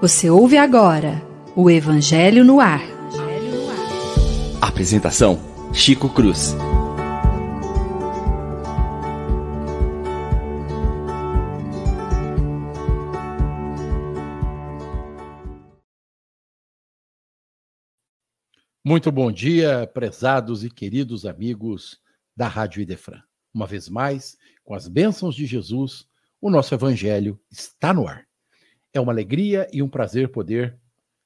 Você ouve agora o Evangelho no Ar. Apresentação: Chico Cruz. Muito bom dia, prezados e queridos amigos da Rádio Idefran. Uma vez mais, com as bênçãos de Jesus, o nosso Evangelho está no ar. É uma alegria e um prazer poder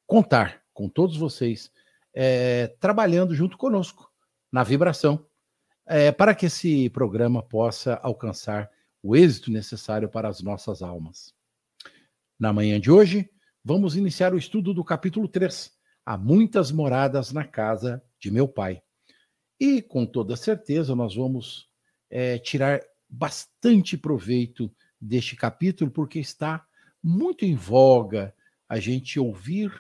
contar com todos vocês é, trabalhando junto conosco na vibração, é, para que esse programa possa alcançar o êxito necessário para as nossas almas. Na manhã de hoje, vamos iniciar o estudo do capítulo 3. Há muitas moradas na casa de meu pai. E, com toda certeza, nós vamos é, tirar bastante proveito deste capítulo, porque está muito em voga a gente ouvir,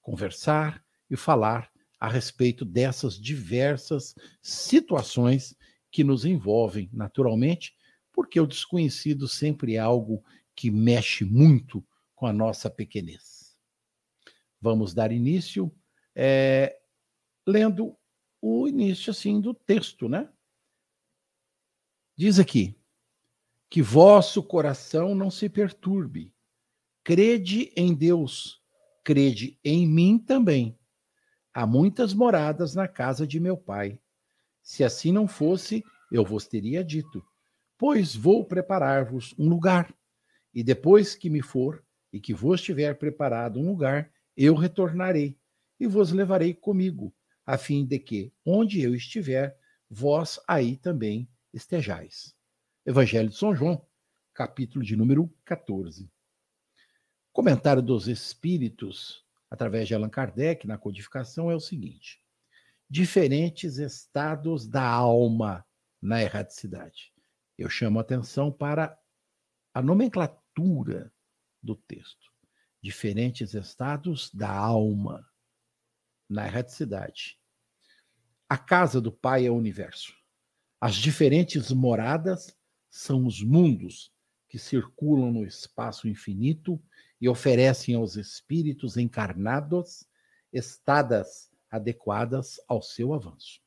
conversar e falar a respeito dessas diversas situações que nos envolvem, naturalmente, porque o desconhecido sempre é algo que mexe muito com a nossa pequenez. Vamos dar início é, lendo o início assim do texto, né? Diz aqui: que vosso coração não se perturbe, Crede em Deus, crede em mim também. Há muitas moradas na casa de meu pai. Se assim não fosse, eu vos teria dito: Pois vou preparar-vos um lugar. E depois que me for e que vos tiver preparado um lugar, eu retornarei e vos levarei comigo, a fim de que, onde eu estiver, vós aí também estejais. Evangelho de São João, capítulo de número 14. Comentário dos Espíritos, através de Allan Kardec, na codificação, é o seguinte: diferentes estados da alma na erraticidade. Eu chamo atenção para a nomenclatura do texto. Diferentes estados da alma na erraticidade. A casa do Pai é o universo. As diferentes moradas são os mundos que circulam no espaço infinito e oferecem aos espíritos encarnados estadas adequadas ao seu avanço.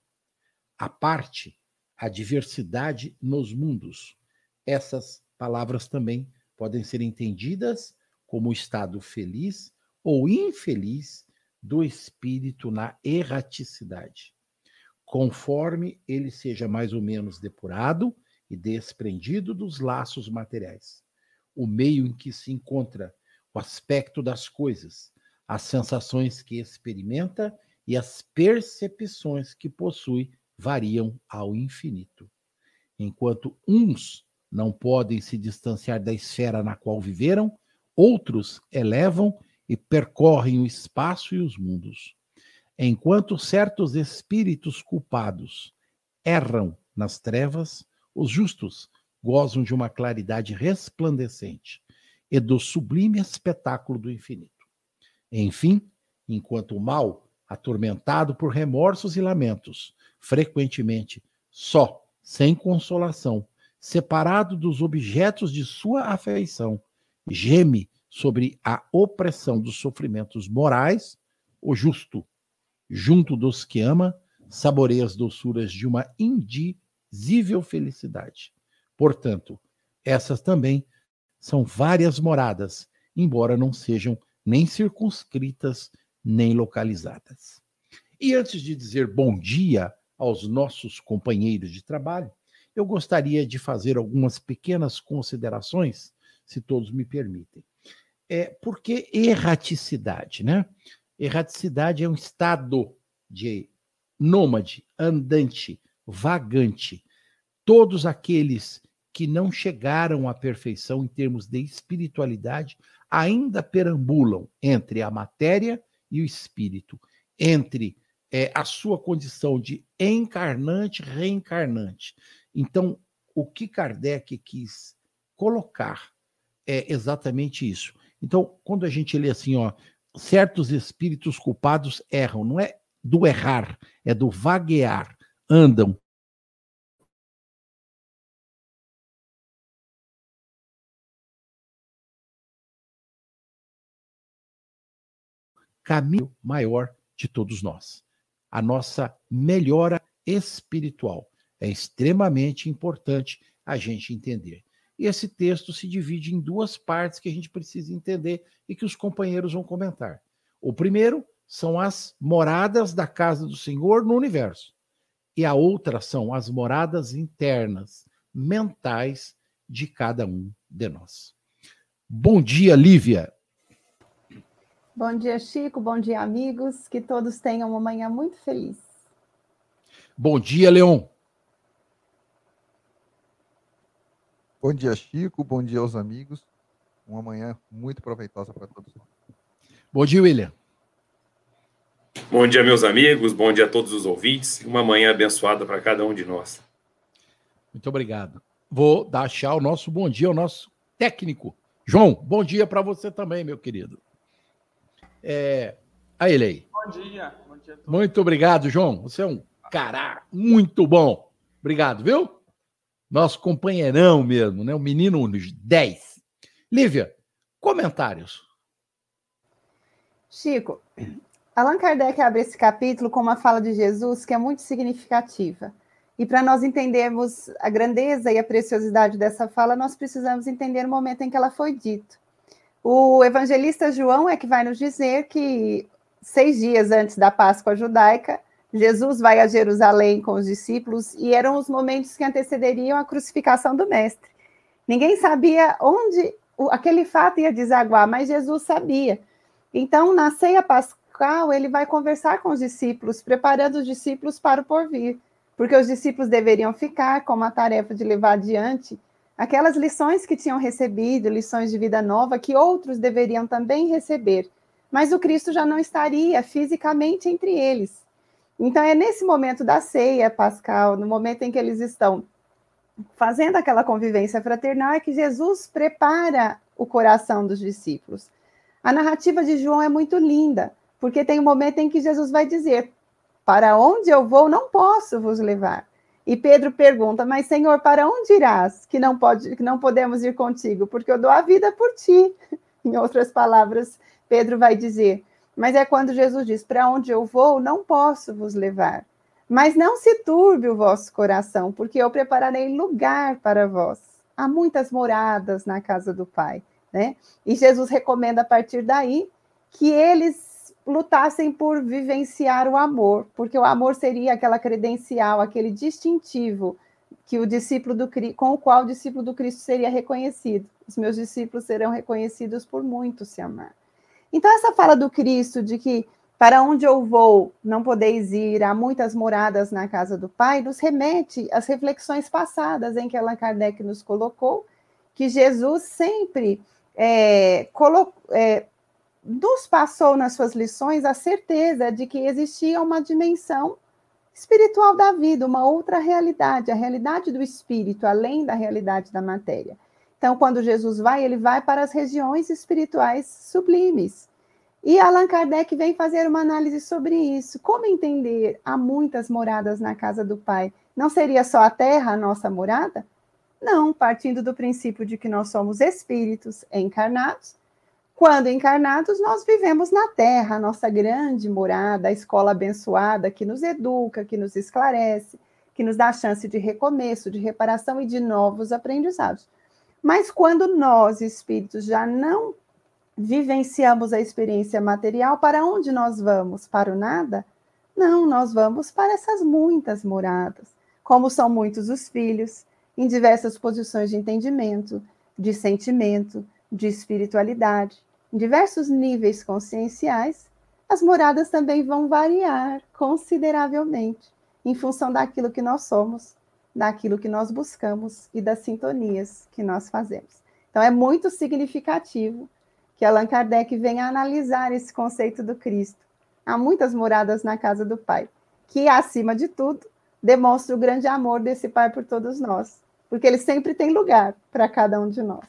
A parte, a diversidade nos mundos. Essas palavras também podem ser entendidas como o estado feliz ou infeliz do espírito na erraticidade, conforme ele seja mais ou menos depurado e desprendido dos laços materiais. O meio em que se encontra o aspecto das coisas, as sensações que experimenta e as percepções que possui variam ao infinito. Enquanto uns não podem se distanciar da esfera na qual viveram, outros elevam e percorrem o espaço e os mundos. Enquanto certos espíritos culpados erram nas trevas, os justos gozam de uma claridade resplandecente e do sublime espetáculo do infinito. Enfim, enquanto o mal, atormentado por remorsos e lamentos, frequentemente só, sem consolação, separado dos objetos de sua afeição, geme sobre a opressão dos sofrimentos morais, o justo, junto dos que ama, saboreia as doçuras de uma indizível felicidade. Portanto, essas também são várias moradas, embora não sejam nem circunscritas nem localizadas. E antes de dizer bom dia aos nossos companheiros de trabalho, eu gostaria de fazer algumas pequenas considerações, se todos me permitem. É, por que erraticidade, né? Erraticidade é um estado de nômade, andante, vagante. Todos aqueles que não chegaram à perfeição em termos de espiritualidade ainda perambulam entre a matéria e o espírito, entre é, a sua condição de encarnante, reencarnante. Então, o que Kardec quis colocar é exatamente isso. Então, quando a gente lê assim, ó, certos espíritos culpados erram, não é do errar, é do vaguear, andam caminho maior de todos nós. A nossa melhora espiritual. É extremamente importante a gente entender. E esse texto se divide em duas partes que a gente precisa entender e que os companheiros vão comentar. O primeiro são as moradas da casa do Senhor no universo. E a outra são as moradas internas, mentais de cada um de nós. Bom dia, Lívia. Bom dia, Chico. Bom dia, amigos. Que todos tenham uma manhã muito feliz. Bom dia, Leon. Bom dia, Chico. Bom dia aos amigos. Uma manhã muito proveitosa para todos nós. Bom dia, William. Bom dia, meus amigos. Bom dia a todos os ouvintes. Uma manhã abençoada para cada um de nós. Muito obrigado. Vou dar o nosso bom dia ao nosso técnico. João, bom dia para você também, meu querido. É... Aí, ele aí. Bom dia. Bom dia Muito obrigado, João. Você é um cara muito bom. Obrigado, viu? Nosso companheirão mesmo, né? O menino 10. Lívia, comentários. Chico, Allan Kardec abre esse capítulo com uma fala de Jesus que é muito significativa. E para nós entendermos a grandeza e a preciosidade dessa fala, nós precisamos entender o momento em que ela foi dita. O evangelista João é que vai nos dizer que seis dias antes da Páscoa judaica, Jesus vai a Jerusalém com os discípulos e eram os momentos que antecederiam a crucificação do Mestre. Ninguém sabia onde aquele fato ia desaguar, mas Jesus sabia. Então, na ceia pascal, ele vai conversar com os discípulos, preparando os discípulos para o porvir, porque os discípulos deveriam ficar com a tarefa de levar adiante aquelas lições que tinham recebido, lições de vida nova, que outros deveriam também receber. Mas o Cristo já não estaria fisicamente entre eles. Então, é nesse momento da ceia pascal, no momento em que eles estão fazendo aquela convivência fraternal, é que Jesus prepara o coração dos discípulos. A narrativa de João é muito linda, porque tem um momento em que Jesus vai dizer: Para onde eu vou, não posso vos levar. E Pedro pergunta: Mas, Senhor, para onde irás? Que não, pode, que não podemos ir contigo, porque eu dou a vida por ti. Em outras palavras, Pedro vai dizer: mas é quando Jesus diz: Para onde eu vou, não posso vos levar. Mas não se turbe o vosso coração, porque eu prepararei lugar para vós. Há muitas moradas na casa do Pai. Né? E Jesus recomenda a partir daí que eles lutassem por vivenciar o amor, porque o amor seria aquela credencial, aquele distintivo que o discípulo do com o qual o discípulo do Cristo seria reconhecido. Os meus discípulos serão reconhecidos por muito se amar. Então, essa fala do Cristo de que para onde eu vou não podeis ir, há muitas moradas na casa do Pai, nos remete às reflexões passadas em que Allan Kardec nos colocou, que Jesus sempre é, é, nos passou nas suas lições a certeza de que existia uma dimensão espiritual da vida, uma outra realidade, a realidade do espírito, além da realidade da matéria. Então, quando Jesus vai, ele vai para as regiões espirituais sublimes. E Allan Kardec vem fazer uma análise sobre isso. Como entender? Há muitas moradas na casa do Pai. Não seria só a terra a nossa morada? Não, partindo do princípio de que nós somos espíritos encarnados. Quando encarnados, nós vivemos na terra, a nossa grande morada, a escola abençoada que nos educa, que nos esclarece, que nos dá a chance de recomeço, de reparação e de novos aprendizados. Mas quando nós, espíritos, já não vivenciamos a experiência material, para onde nós vamos? Para o nada? Não, nós vamos para essas muitas moradas. Como são muitos os filhos, em diversas posições de entendimento, de sentimento, de espiritualidade, em diversos níveis conscienciais, as moradas também vão variar consideravelmente em função daquilo que nós somos daquilo que nós buscamos e das sintonias que nós fazemos. Então, é muito significativo que Allan Kardec venha analisar esse conceito do Cristo. Há muitas moradas na casa do Pai, que, acima de tudo, demonstra o grande amor desse Pai por todos nós, porque ele sempre tem lugar para cada um de nós.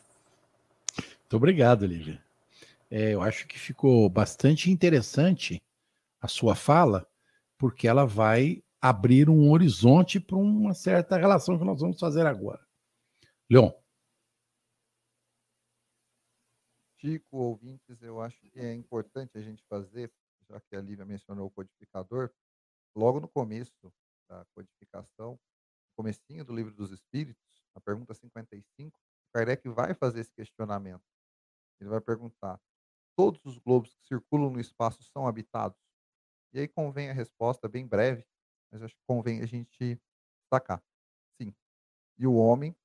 Muito obrigado, Lívia. É, eu acho que ficou bastante interessante a sua fala, porque ela vai abrir um horizonte para uma certa relação que nós vamos fazer agora. Leon. Chico, ouvintes, eu acho que é importante a gente fazer já que a Lívia mencionou o codificador, logo no começo da codificação, comecinho do livro dos Espíritos, na pergunta 55, Kardec vai fazer esse questionamento. Ele vai perguntar: todos os globos que circulam no espaço são habitados? E aí convém a resposta bem breve, mas acho que convém a gente destacar. Sim. E o homem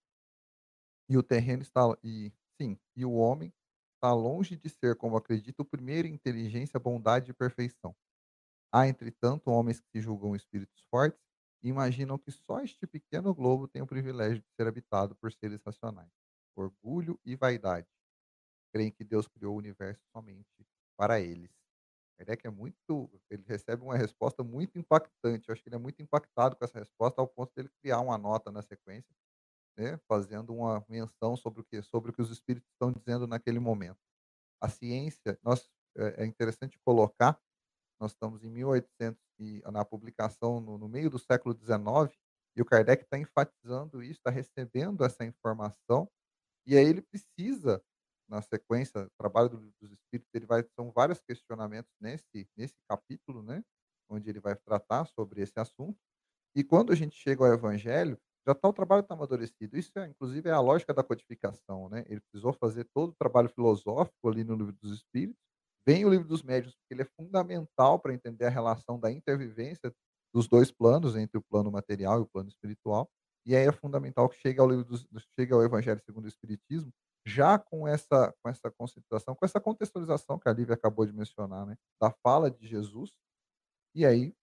e o terreno está e sim, e o homem está longe de ser, como acredita, o primeiro em inteligência, bondade e perfeição. Há, entretanto, homens que julgam espíritos fortes e imaginam que só este pequeno globo tem o privilégio de ser habitado por seres racionais. Orgulho e vaidade. Creem que Deus criou o universo somente para eles. Kardec é muito, ele recebe uma resposta muito impactante. Eu acho que ele é muito impactado com essa resposta ao ponto de ele criar uma nota na sequência né, fazendo uma menção sobre o que sobre o que os espíritos estão dizendo naquele momento. A ciência, nós é, é interessante colocar, nós estamos em 1800 e na publicação no, no meio do século 19 e o Kardec está enfatizando isso, está recebendo essa informação e aí ele precisa na sequência, o trabalho do, dos espíritos, ele vai são vários questionamentos nesse nesse capítulo, né, onde ele vai tratar sobre esse assunto. E quando a gente chega ao evangelho, já tá o trabalho está amadurecido. Isso é, inclusive, é a lógica da codificação, né? Ele precisou fazer todo o trabalho filosófico ali no livro dos Espíritos. Vem o livro dos Médios, porque ele é fundamental para entender a relação da intervivência dos dois planos, entre o plano material e o plano espiritual. E aí é fundamental que chegue ao livro dos, chegue ao Evangelho segundo o Espiritismo, já com essa com essa conceituação, com essa contextualização que a Lívia acabou de mencionar, né? Da fala de Jesus. E aí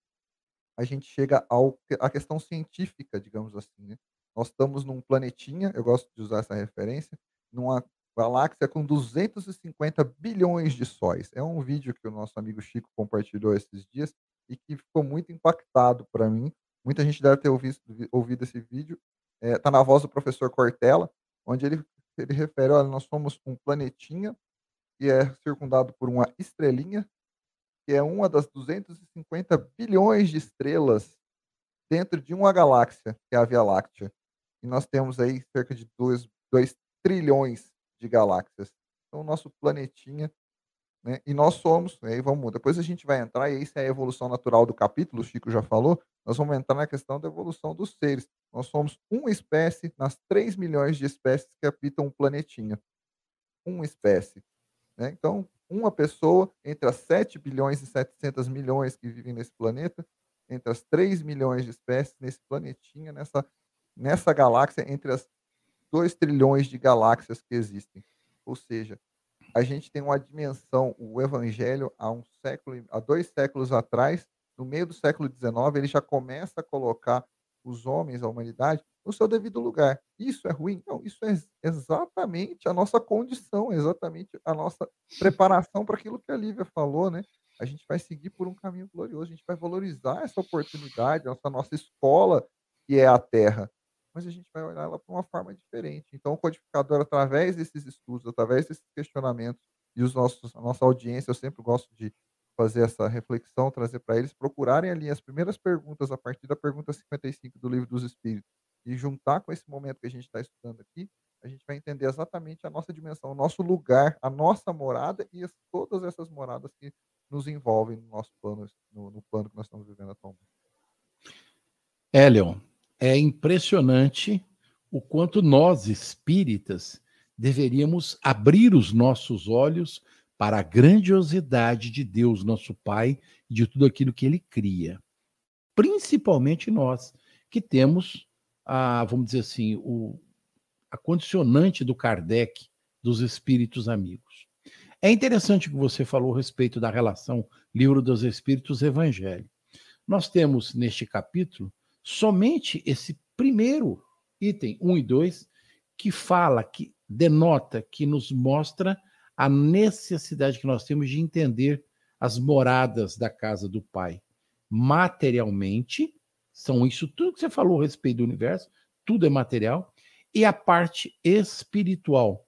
a gente chega ao, à questão científica, digamos assim. Né? Nós estamos num planetinha, eu gosto de usar essa referência, numa galáxia com 250 bilhões de sóis. É um vídeo que o nosso amigo Chico compartilhou esses dias e que ficou muito impactado para mim. Muita gente deve ter ouvido, ouvido esse vídeo. Está é, na voz do professor Cortella, onde ele, ele refere: olha, nós somos um planetinha que é circundado por uma estrelinha que é uma das 250 bilhões de estrelas dentro de uma galáxia, que é a Via Láctea. E nós temos aí cerca de 2, 2 trilhões de galáxias. Então, o nosso planetinha, né? E nós somos, aí vamos, depois a gente vai entrar, e isso é a evolução natural do capítulo, o Chico já falou, nós vamos entrar na questão da evolução dos seres. Nós somos uma espécie nas 3 milhões de espécies que habitam o planetinha. Uma espécie. Né? Então, uma pessoa entre as 7 bilhões e 700 milhões que vivem nesse planeta, entre as 3 milhões de espécies nesse planetinha, nessa, nessa galáxia, entre as 2 trilhões de galáxias que existem. Ou seja, a gente tem uma dimensão, o evangelho há um século, há dois séculos atrás, no meio do século XIX, ele já começa a colocar os homens, a humanidade, no seu devido lugar. Isso é ruim? Não, isso é exatamente a nossa condição, exatamente a nossa preparação para aquilo que a Lívia falou, né? A gente vai seguir por um caminho glorioso, a gente vai valorizar essa oportunidade, essa nossa escola, que é a Terra, mas a gente vai olhar ela para uma forma diferente. Então, o codificador, através desses estudos, através desses questionamentos, e os nossos, a nossa audiência, eu sempre gosto de fazer essa reflexão, trazer para eles procurarem ali as primeiras perguntas a partir da pergunta 55 do Livro dos Espíritos e juntar com esse momento que a gente está estudando aqui, a gente vai entender exatamente a nossa dimensão, o nosso lugar, a nossa morada e as, todas essas moradas que nos envolvem no nosso plano, no, no plano que nós estamos vivendo atualmente. Elion, é impressionante o quanto nós espíritas deveríamos abrir os nossos olhos para a grandiosidade de Deus, nosso Pai, e de tudo aquilo que ele cria. Principalmente nós, que temos, a, vamos dizer assim, o, a condicionante do Kardec dos espíritos amigos. É interessante que você falou a respeito da relação Livro dos Espíritos Evangelho. Nós temos neste capítulo somente esse primeiro item, 1 e 2, que fala, que denota, que nos mostra a necessidade que nós temos de entender as moradas da casa do Pai. Materialmente, são isso tudo que você falou a respeito do universo, tudo é material, e a parte espiritual.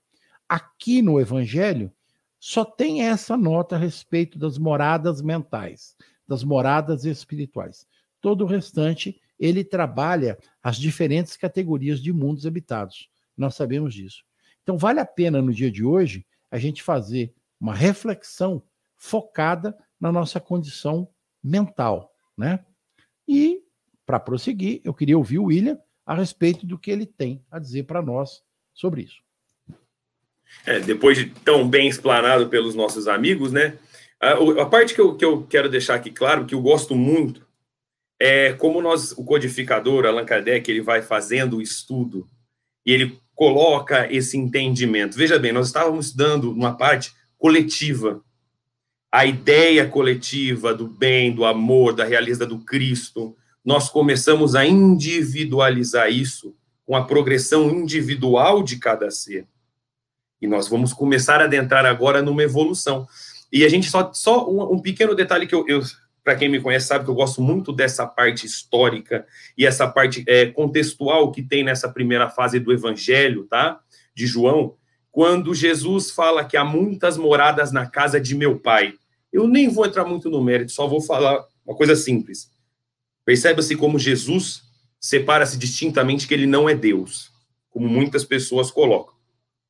Aqui no Evangelho, só tem essa nota a respeito das moradas mentais, das moradas espirituais. Todo o restante, ele trabalha as diferentes categorias de mundos habitados. Nós sabemos disso. Então, vale a pena no dia de hoje a gente fazer uma reflexão focada na nossa condição mental, né? E para prosseguir, eu queria ouvir o William a respeito do que ele tem a dizer para nós sobre isso. É, depois de tão bem explanado pelos nossos amigos, né? A, a parte que eu, que eu quero deixar aqui claro, que eu gosto muito, é como nós, o codificador Allan Kardec, ele vai fazendo o estudo e ele coloca esse entendimento. Veja bem, nós estávamos estudando uma parte coletiva, a ideia coletiva do bem, do amor, da realeza do Cristo, nós começamos a individualizar isso com a progressão individual de cada ser. E nós vamos começar a adentrar agora numa evolução. E a gente só, só um, um pequeno detalhe que eu, eu para quem me conhece sabe que eu gosto muito dessa parte histórica e essa parte é, contextual que tem nessa primeira fase do Evangelho, tá? De João, quando Jesus fala que há muitas moradas na casa de meu pai. Eu nem vou entrar muito no mérito, só vou falar uma coisa simples. Perceba-se como Jesus separa-se distintamente que ele não é Deus, como muitas pessoas colocam.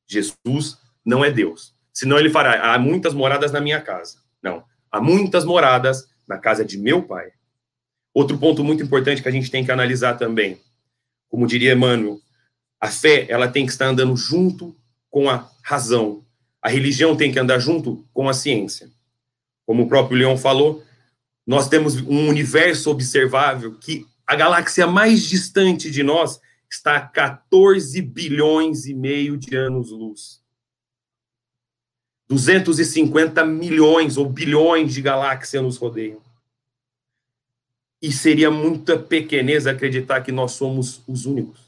Jesus não é Deus. Senão ele fará, há muitas moradas na minha casa. Não, há muitas moradas na casa de meu pai. Outro ponto muito importante que a gente tem que analisar também, como diria Emmanuel, a fé, ela tem que estar andando junto com a razão. A religião tem que andar junto com a ciência. Como o próprio Leão falou, nós temos um universo observável que a galáxia mais distante de nós está a 14 bilhões e meio de anos-luz. 250 milhões ou bilhões de galáxias nos rodeiam. E seria muita pequenez acreditar que nós somos os únicos.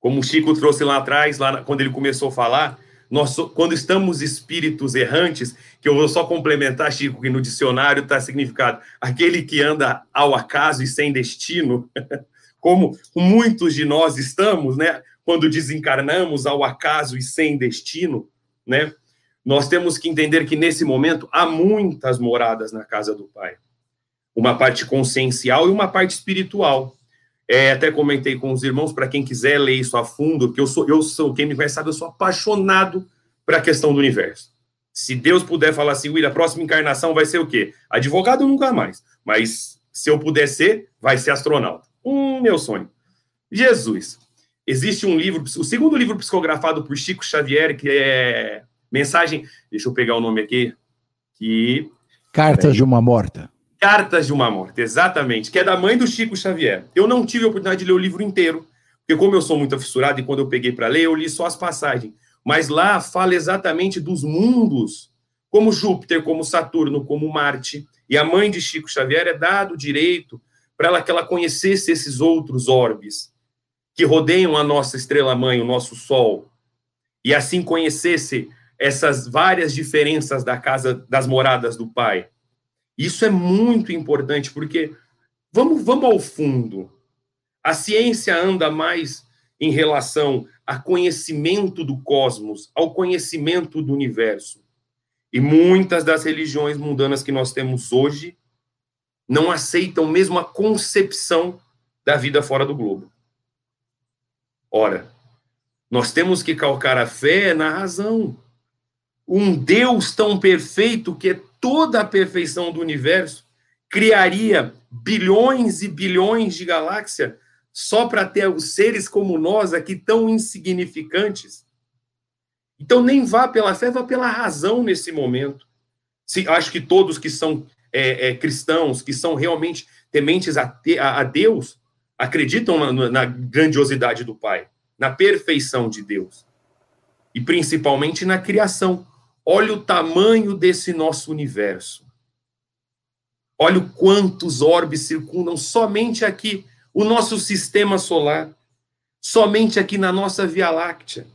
Como o Chico trouxe lá atrás, lá quando ele começou a falar, nós, quando estamos espíritos errantes, que eu vou só complementar, Chico, que no dicionário está significado aquele que anda ao acaso e sem destino, como muitos de nós estamos, né? Quando desencarnamos ao acaso e sem destino, né? Nós temos que entender que nesse momento há muitas moradas na casa do Pai. Uma parte consciencial e uma parte espiritual. É, até comentei com os irmãos, para quem quiser ler isso a fundo, porque eu sou, eu sou, quem me conhece sabe, eu sou apaixonado para a questão do universo. Se Deus puder falar assim, William, a próxima encarnação vai ser o quê? Advogado nunca mais. Mas se eu puder ser, vai ser astronauta. Um meu sonho. Jesus. Existe um livro, o segundo livro psicografado por Chico Xavier, que é mensagem. Deixa eu pegar o nome aqui. Que. Cartas de uma Morta. Cartas de uma Morte, exatamente, que é da mãe do Chico Xavier. Eu não tive a oportunidade de ler o livro inteiro, porque como eu sou muito fissurado e quando eu peguei para ler, eu li só as passagens. Mas lá fala exatamente dos mundos, como Júpiter, como Saturno, como Marte. E a mãe de Chico Xavier é dado o direito para ela que ela conhecesse esses outros orbes que rodeiam a nossa estrela mãe, o nosso Sol, e assim conhecesse essas várias diferenças da casa das moradas do Pai. Isso é muito importante, porque vamos, vamos ao fundo. A ciência anda mais em relação a conhecimento do cosmos, ao conhecimento do universo. E muitas das religiões mundanas que nós temos hoje não aceitam mesmo a concepção da vida fora do globo. Ora, nós temos que calcar a fé na razão. Um Deus tão perfeito que é toda a perfeição do universo, criaria bilhões e bilhões de galáxias só para ter os seres como nós aqui tão insignificantes? Então, nem vá pela fé, vá pela razão nesse momento. Se, acho que todos que são é, é, cristãos, que são realmente tementes a, a, a Deus, acreditam na, na grandiosidade do Pai, na perfeição de Deus. E principalmente na criação. Olha o tamanho desse nosso universo. Olha o quantos orbes circundam somente aqui o nosso sistema solar, somente aqui na nossa Via Láctea.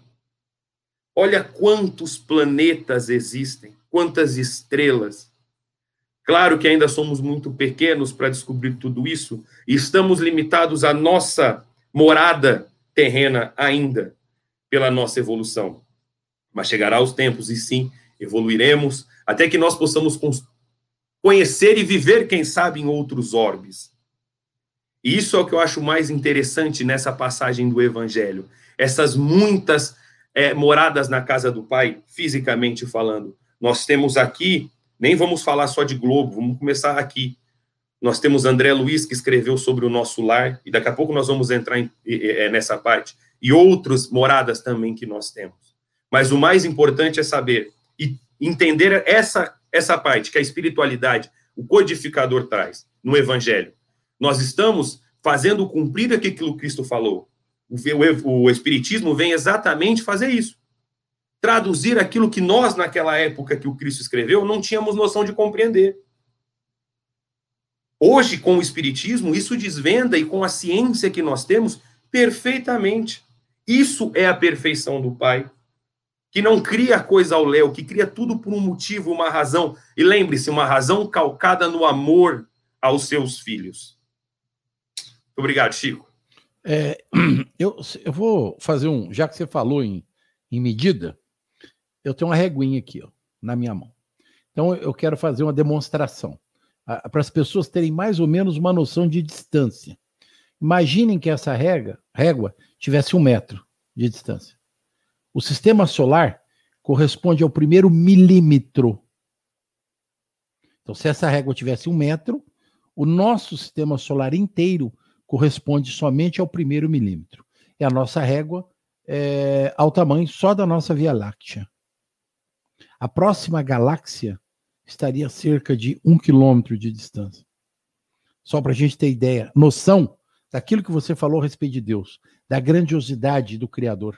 Olha quantos planetas existem, quantas estrelas. Claro que ainda somos muito pequenos para descobrir tudo isso e estamos limitados à nossa morada terrena ainda pela nossa evolução. Mas chegará os tempos e sim, evoluiremos até que nós possamos conhecer e viver, quem sabe, em outros orbes. E isso é o que eu acho mais interessante nessa passagem do Evangelho. Essas muitas é, moradas na casa do Pai, fisicamente falando. Nós temos aqui Nem vamos falar só de Globo, vamos começar aqui. Nós temos André Luiz, que escreveu sobre o nosso lar, e daqui a pouco nós vamos entrar em, é, nessa parte, e outras moradas também que nós temos. Mas o mais importante é saber e entender essa, essa parte que a espiritualidade, o codificador traz no Evangelho. Nós estamos fazendo cumprir aquilo que Cristo falou. O, o, o Espiritismo vem exatamente fazer isso. Traduzir aquilo que nós, naquela época que o Cristo escreveu, não tínhamos noção de compreender. Hoje, com o Espiritismo, isso desvenda e com a ciência que nós temos, perfeitamente. Isso é a perfeição do Pai, que não cria coisa ao léu, que cria tudo por um motivo, uma razão. E lembre-se, uma razão calcada no amor aos seus filhos. Muito obrigado, Chico. É, eu, eu vou fazer um. Já que você falou em, em medida, eu tenho uma reguinha aqui, ó, na minha mão. Então, eu quero fazer uma demonstração para as pessoas terem mais ou menos uma noção de distância. Imaginem que essa régua, régua tivesse um metro de distância. O sistema solar corresponde ao primeiro milímetro. Então, se essa régua tivesse um metro, o nosso sistema solar inteiro corresponde somente ao primeiro milímetro. E a nossa régua é ao tamanho só da nossa Via Láctea. A próxima galáxia estaria a cerca de um quilômetro de distância. Só para a gente ter ideia, noção daquilo que você falou a respeito de Deus, da grandiosidade do Criador.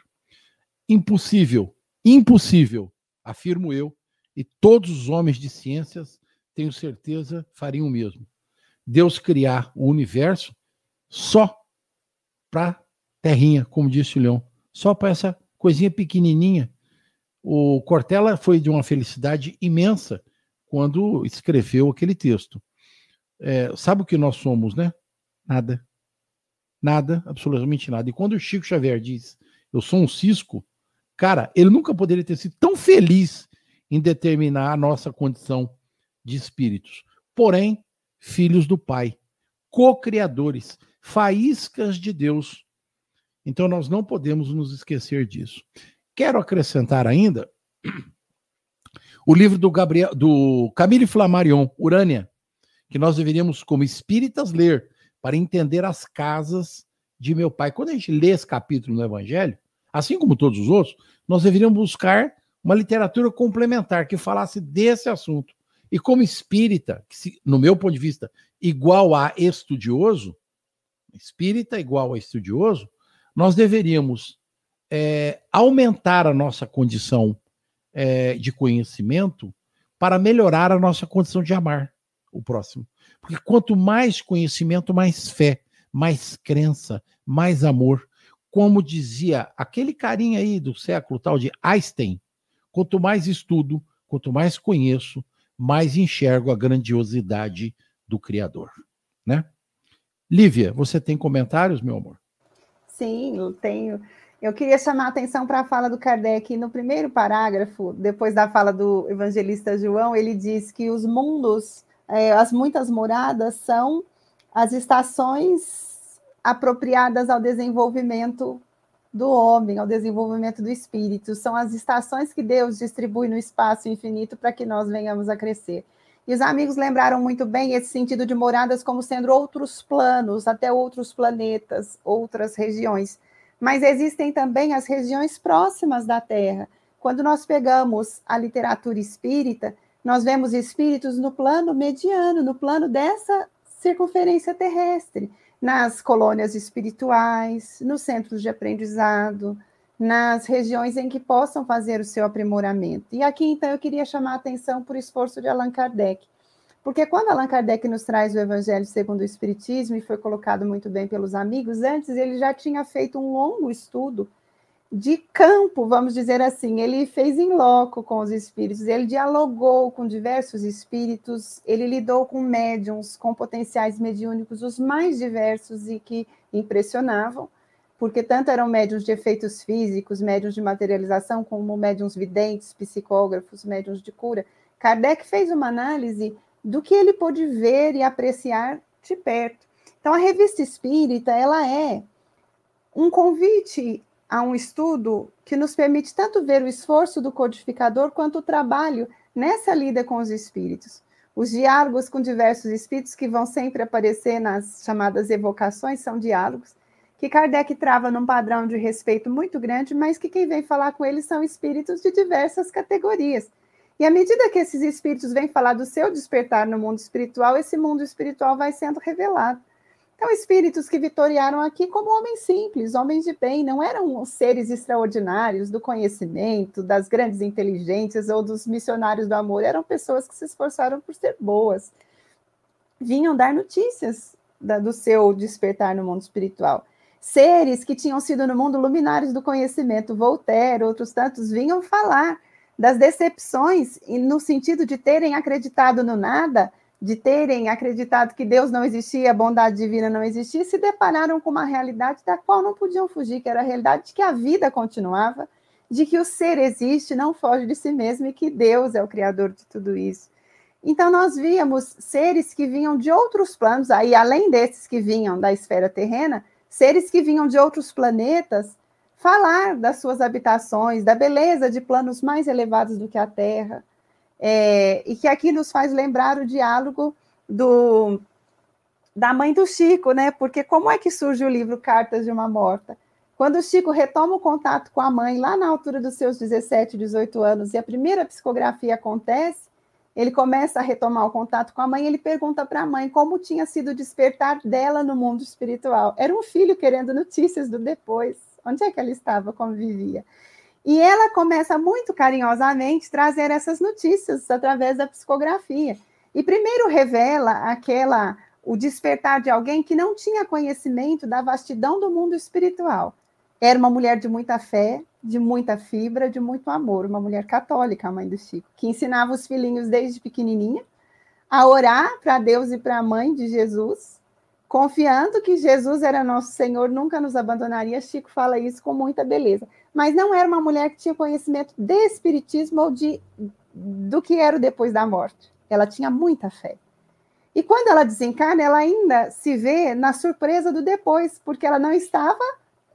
Impossível, impossível, afirmo eu, e todos os homens de ciências, tenho certeza, fariam o mesmo. Deus criar o universo só para terrinha, como disse o Leão, só para essa coisinha pequenininha. O Cortella foi de uma felicidade imensa quando escreveu aquele texto. É, sabe o que nós somos, né? Nada. Nada, absolutamente nada. E quando o Chico Xavier diz, eu sou um cisco, cara, ele nunca poderia ter sido tão feliz em determinar a nossa condição de espíritos. Porém, filhos do Pai, co-criadores, faíscas de Deus. Então nós não podemos nos esquecer disso. Quero acrescentar ainda o livro do Gabriel, do Camille Flammarion, Urânia, que nós deveríamos, como espíritas, ler para entender as casas de meu pai. Quando a gente lê esse capítulo no Evangelho, assim como todos os outros, nós deveríamos buscar uma literatura complementar que falasse desse assunto. E como espírita, que no meu ponto de vista, igual a estudioso, espírita igual a estudioso, nós deveríamos é, aumentar a nossa condição é, de conhecimento para melhorar a nossa condição de amar o próximo. Porque quanto mais conhecimento, mais fé, mais crença, mais amor. Como dizia aquele carinha aí do século tal de Einstein, quanto mais estudo, quanto mais conheço, mais enxergo a grandiosidade do Criador, né? Lívia, você tem comentários, meu amor? Sim, eu tenho. Eu queria chamar a atenção para a fala do Kardec no primeiro parágrafo, depois da fala do evangelista João, ele diz que os mundos, é, as muitas moradas, são as estações apropriadas ao desenvolvimento do homem, ao desenvolvimento do espírito. São as estações que Deus distribui no espaço infinito para que nós venhamos a crescer. E os amigos lembraram muito bem esse sentido de moradas como sendo outros planos, até outros planetas, outras regiões mas existem também as regiões próximas da Terra. Quando nós pegamos a literatura espírita, nós vemos espíritos no plano mediano, no plano dessa circunferência terrestre, nas colônias espirituais, nos centros de aprendizado, nas regiões em que possam fazer o seu aprimoramento. E aqui, então, eu queria chamar a atenção para o esforço de Allan Kardec. Porque quando Allan Kardec nos traz o Evangelho segundo o Espiritismo, e foi colocado muito bem pelos amigos, antes ele já tinha feito um longo estudo de campo, vamos dizer assim. Ele fez em loco com os espíritos, ele dialogou com diversos espíritos, ele lidou com médiums, com potenciais mediúnicos, os mais diversos e que impressionavam, porque tanto eram médiums de efeitos físicos, médiums de materialização, como médiums videntes, psicógrafos, médiums de cura. Kardec fez uma análise do que ele pôde ver e apreciar de perto. Então, a revista espírita, ela é um convite a um estudo que nos permite tanto ver o esforço do codificador quanto o trabalho nessa lida com os espíritos. Os diálogos com diversos espíritos que vão sempre aparecer nas chamadas evocações são diálogos que Kardec trava num padrão de respeito muito grande, mas que quem vem falar com eles são espíritos de diversas categorias. E à medida que esses espíritos vêm falar do seu despertar no mundo espiritual, esse mundo espiritual vai sendo revelado. Então, espíritos que vitoriaram aqui como homens simples, homens de bem, não eram seres extraordinários do conhecimento, das grandes inteligências ou dos missionários do amor, eram pessoas que se esforçaram por ser boas. Vinham dar notícias da, do seu despertar no mundo espiritual. Seres que tinham sido no mundo luminares do conhecimento, Voltaire, outros tantos, vinham falar das decepções, e no sentido de terem acreditado no nada de terem acreditado que Deus não existia, a bondade divina não existia, se depararam com uma realidade da qual não podiam fugir, que era a realidade de que a vida continuava, de que o ser existe, não foge de si mesmo e que Deus é o criador de tudo isso. Então nós víamos seres que vinham de outros planos, aí além desses que vinham da esfera terrena, seres que vinham de outros planetas falar das suas habitações, da beleza de planos mais elevados do que a Terra, é, e que aqui nos faz lembrar o diálogo do, da mãe do Chico, né? Porque como é que surge o livro Cartas de uma Morta? Quando o Chico retoma o contato com a mãe lá na altura dos seus 17, 18 anos e a primeira psicografia acontece, ele começa a retomar o contato com a mãe, ele pergunta para a mãe como tinha sido o despertar dela no mundo espiritual. Era um filho querendo notícias do depois. Onde é que ela estava, como vivia? E ela começa muito carinhosamente trazer essas notícias através da psicografia. E primeiro revela aquela o despertar de alguém que não tinha conhecimento da vastidão do mundo espiritual. Era uma mulher de muita fé, de muita fibra, de muito amor, uma mulher católica, a mãe do Chico, que ensinava os filhinhos desde pequenininha a orar para Deus e para a mãe de Jesus, confiando que Jesus era nosso Senhor, nunca nos abandonaria. Chico fala isso com muita beleza mas não era uma mulher que tinha conhecimento de espiritismo ou de do que era depois da morte. Ela tinha muita fé. E quando ela desencarna, ela ainda se vê na surpresa do depois, porque ela não estava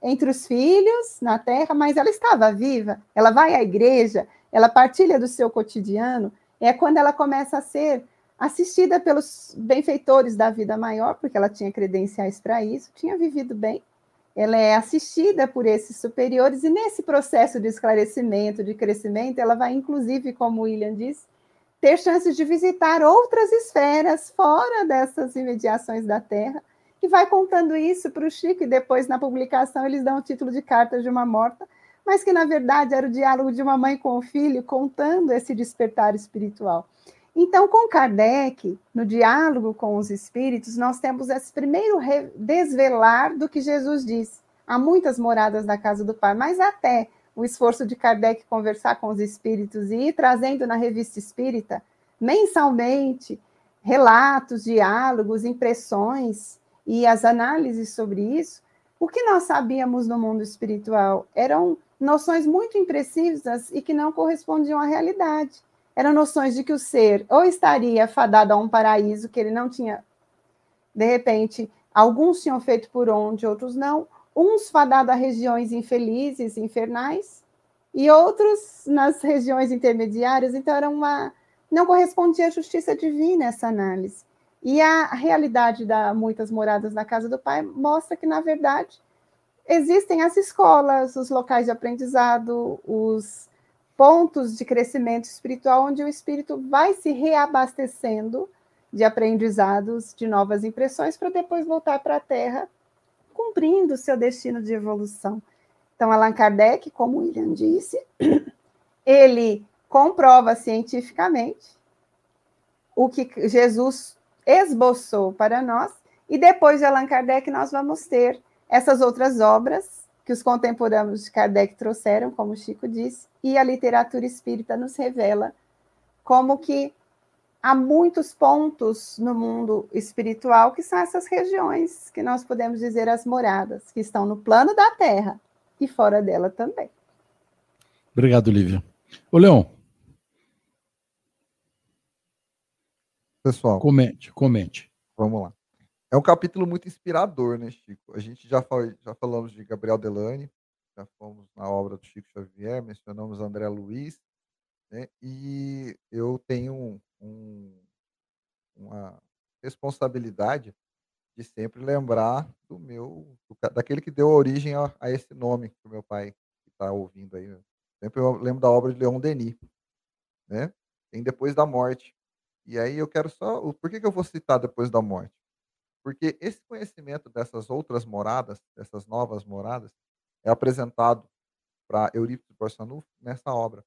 entre os filhos na terra, mas ela estava viva. Ela vai à igreja, ela partilha do seu cotidiano. É quando ela começa a ser assistida pelos benfeitores da vida maior, porque ela tinha credenciais para isso, tinha vivido bem ela é assistida por esses superiores, e nesse processo de esclarecimento, de crescimento, ela vai, inclusive, como o William disse, ter chances de visitar outras esferas fora dessas imediações da Terra, e vai contando isso para o Chico, e depois, na publicação, eles dão o título de Cartas de uma Morta, mas que, na verdade, era o diálogo de uma mãe com o filho, contando esse despertar espiritual. Então, com Kardec, no diálogo com os espíritos, nós temos esse primeiro desvelar do que Jesus diz. Há muitas moradas na casa do Pai, mas até o esforço de Kardec conversar com os espíritos e ir trazendo na revista espírita, mensalmente, relatos, diálogos, impressões e as análises sobre isso, o que nós sabíamos no mundo espiritual eram noções muito imprecisas e que não correspondiam à realidade eram noções de que o ser ou estaria fadado a um paraíso que ele não tinha, de repente, alguns tinham feito por onde, outros não, uns fadados a regiões infelizes, infernais, e outros nas regiões intermediárias, então era uma não correspondia à justiça divina essa análise. E a realidade da muitas moradas na casa do pai mostra que na verdade existem as escolas, os locais de aprendizado, os pontos de crescimento espiritual onde o espírito vai se reabastecendo de aprendizados, de novas impressões, para depois voltar para a Terra, cumprindo o seu destino de evolução. Então, Allan Kardec, como William disse, ele comprova cientificamente o que Jesus esboçou para nós, e depois de Allan Kardec, nós vamos ter essas outras obras que os contemporâneos de Kardec trouxeram, como Chico disse, e a literatura espírita nos revela como que há muitos pontos no mundo espiritual que são essas regiões que nós podemos dizer as moradas, que estão no plano da Terra e fora dela também. Obrigado, Lívia. Ô, Leão. Pessoal. Comente, comente. Vamos lá. É um capítulo muito inspirador, né, Chico? A gente já, foi, já falamos de Gabriel Delane, já fomos na obra do Chico Xavier, mencionamos André Luiz, Né? E eu tenho um, uma responsabilidade de sempre lembrar do meu, do, daquele que deu origem a, a esse nome que o meu pai está ouvindo aí. Sempre eu lembro da obra de Leon Denis, né? Tem depois da morte. E aí eu quero só, por que, que eu vou citar depois da morte? Porque esse conhecimento dessas outras moradas, dessas novas moradas, é apresentado para Eurípides Barçanufo nessa obra,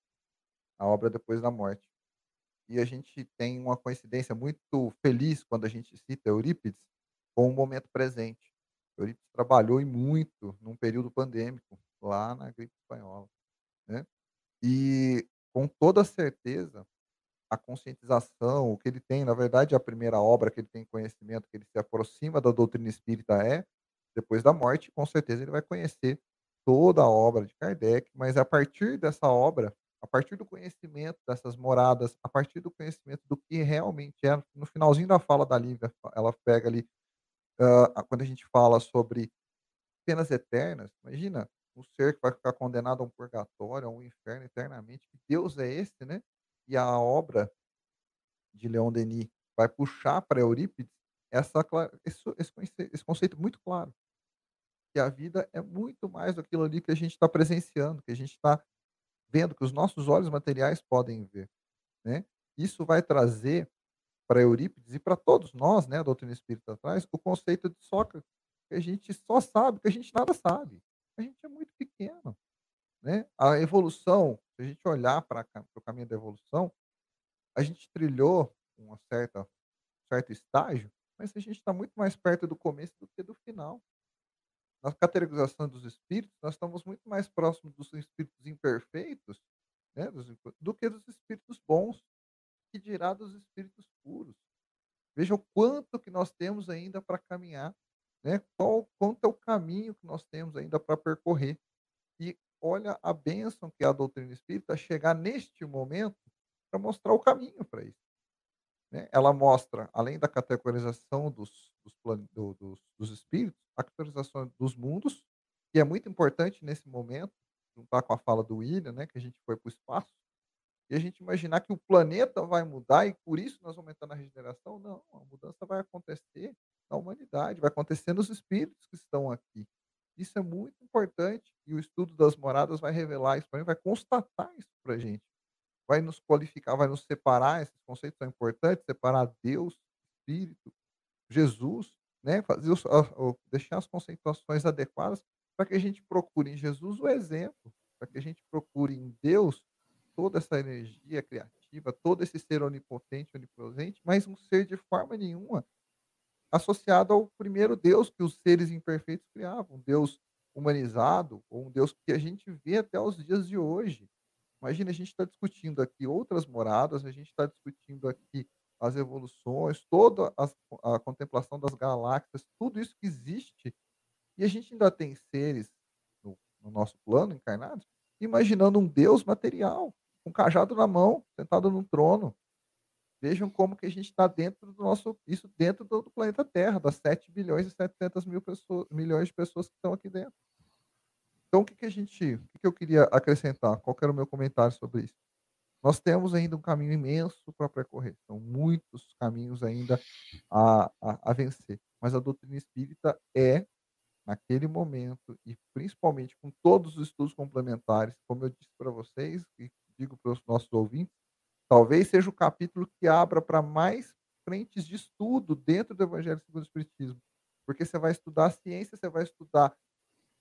a obra depois da morte. E a gente tem uma coincidência muito feliz quando a gente cita Eurípides com o momento presente. Eurípides trabalhou e muito num período pandêmico, lá na gripe espanhola. Né? E com toda certeza, a conscientização, o que ele tem, na verdade, a primeira obra que ele tem conhecimento, que ele se aproxima da doutrina espírita é depois da morte, com certeza ele vai conhecer toda a obra de Kardec, mas a partir dessa obra, a partir do conhecimento dessas moradas, a partir do conhecimento do que realmente é, no finalzinho da fala da Lívia, ela pega ali, uh, quando a gente fala sobre penas eternas, imagina um ser que vai ficar condenado a um purgatório, a um inferno eternamente, que Deus é esse, né? E a obra de Leon Denis vai puxar para Eurípides essa, esse, esse conceito muito claro que a vida é muito mais do que aquilo ali que a gente está presenciando, que a gente está vendo, que os nossos olhos materiais podem ver. Né? Isso vai trazer para Eurípides e para todos nós, né, a doutrina espírita atrás, o conceito de Sócrates, que a gente só sabe, que a gente nada sabe. A gente é muito pequeno. Né? A evolução, se a gente olhar para o caminho da evolução, a gente trilhou um certo estágio, mas a gente está muito mais perto do começo do que do final na categorização dos espíritos, nós estamos muito mais próximos dos espíritos imperfeitos né, do que dos espíritos bons, que dirá dos espíritos puros. Veja o quanto que nós temos ainda para caminhar, né? Qual, quanto é o caminho que nós temos ainda para percorrer. Olha a bênção que é a doutrina espírita chegar neste momento para mostrar o caminho para isso. Né? Ela mostra, além da categorização dos, dos, do, dos, dos espíritos, a categorização dos mundos, que é muito importante nesse momento, juntar com a fala do William, né, que a gente foi para o espaço, e a gente imaginar que o planeta vai mudar e por isso nós aumentando a regeneração, não, a mudança vai acontecer na humanidade, vai acontecer nos espíritos que estão aqui. Isso é muito importante e o estudo das moradas vai revelar isso para mim, vai constatar isso para a gente vai nos qualificar, vai nos separar, esses conceitos são importantes, separar Deus, Espírito, Jesus, né? Fazer os, deixar as conceituações adequadas para que a gente procure em Jesus o exemplo, para que a gente procure em Deus toda essa energia criativa, todo esse ser onipotente, onipresente, mas um ser de forma nenhuma associado ao primeiro Deus que os seres imperfeitos criavam, um Deus humanizado, ou um Deus que a gente vê até os dias de hoje. Imagina, a gente está discutindo aqui outras moradas, a gente está discutindo aqui as evoluções, toda a, a contemplação das galáxias, tudo isso que existe, e a gente ainda tem seres no, no nosso plano encarnados, imaginando um Deus material, com um cajado na mão, sentado num trono. Vejam como que a gente está dentro do nosso, isso dentro do, planeta Terra, das 7 bilhões e 700 mil pessoas, milhões de pessoas que estão aqui dentro. Então, o que, que a gente, o que, que eu queria acrescentar? Qual era o meu comentário sobre isso? Nós temos ainda um caminho imenso para percorrer, são muitos caminhos ainda a, a, a vencer. Mas a doutrina espírita é, naquele momento, e principalmente com todos os estudos complementares, como eu disse para vocês e digo para os nossos ouvintes, talvez seja o capítulo que abra para mais frentes de estudo dentro do Evangelho segundo o Espiritismo. Porque você vai estudar a ciência, você vai estudar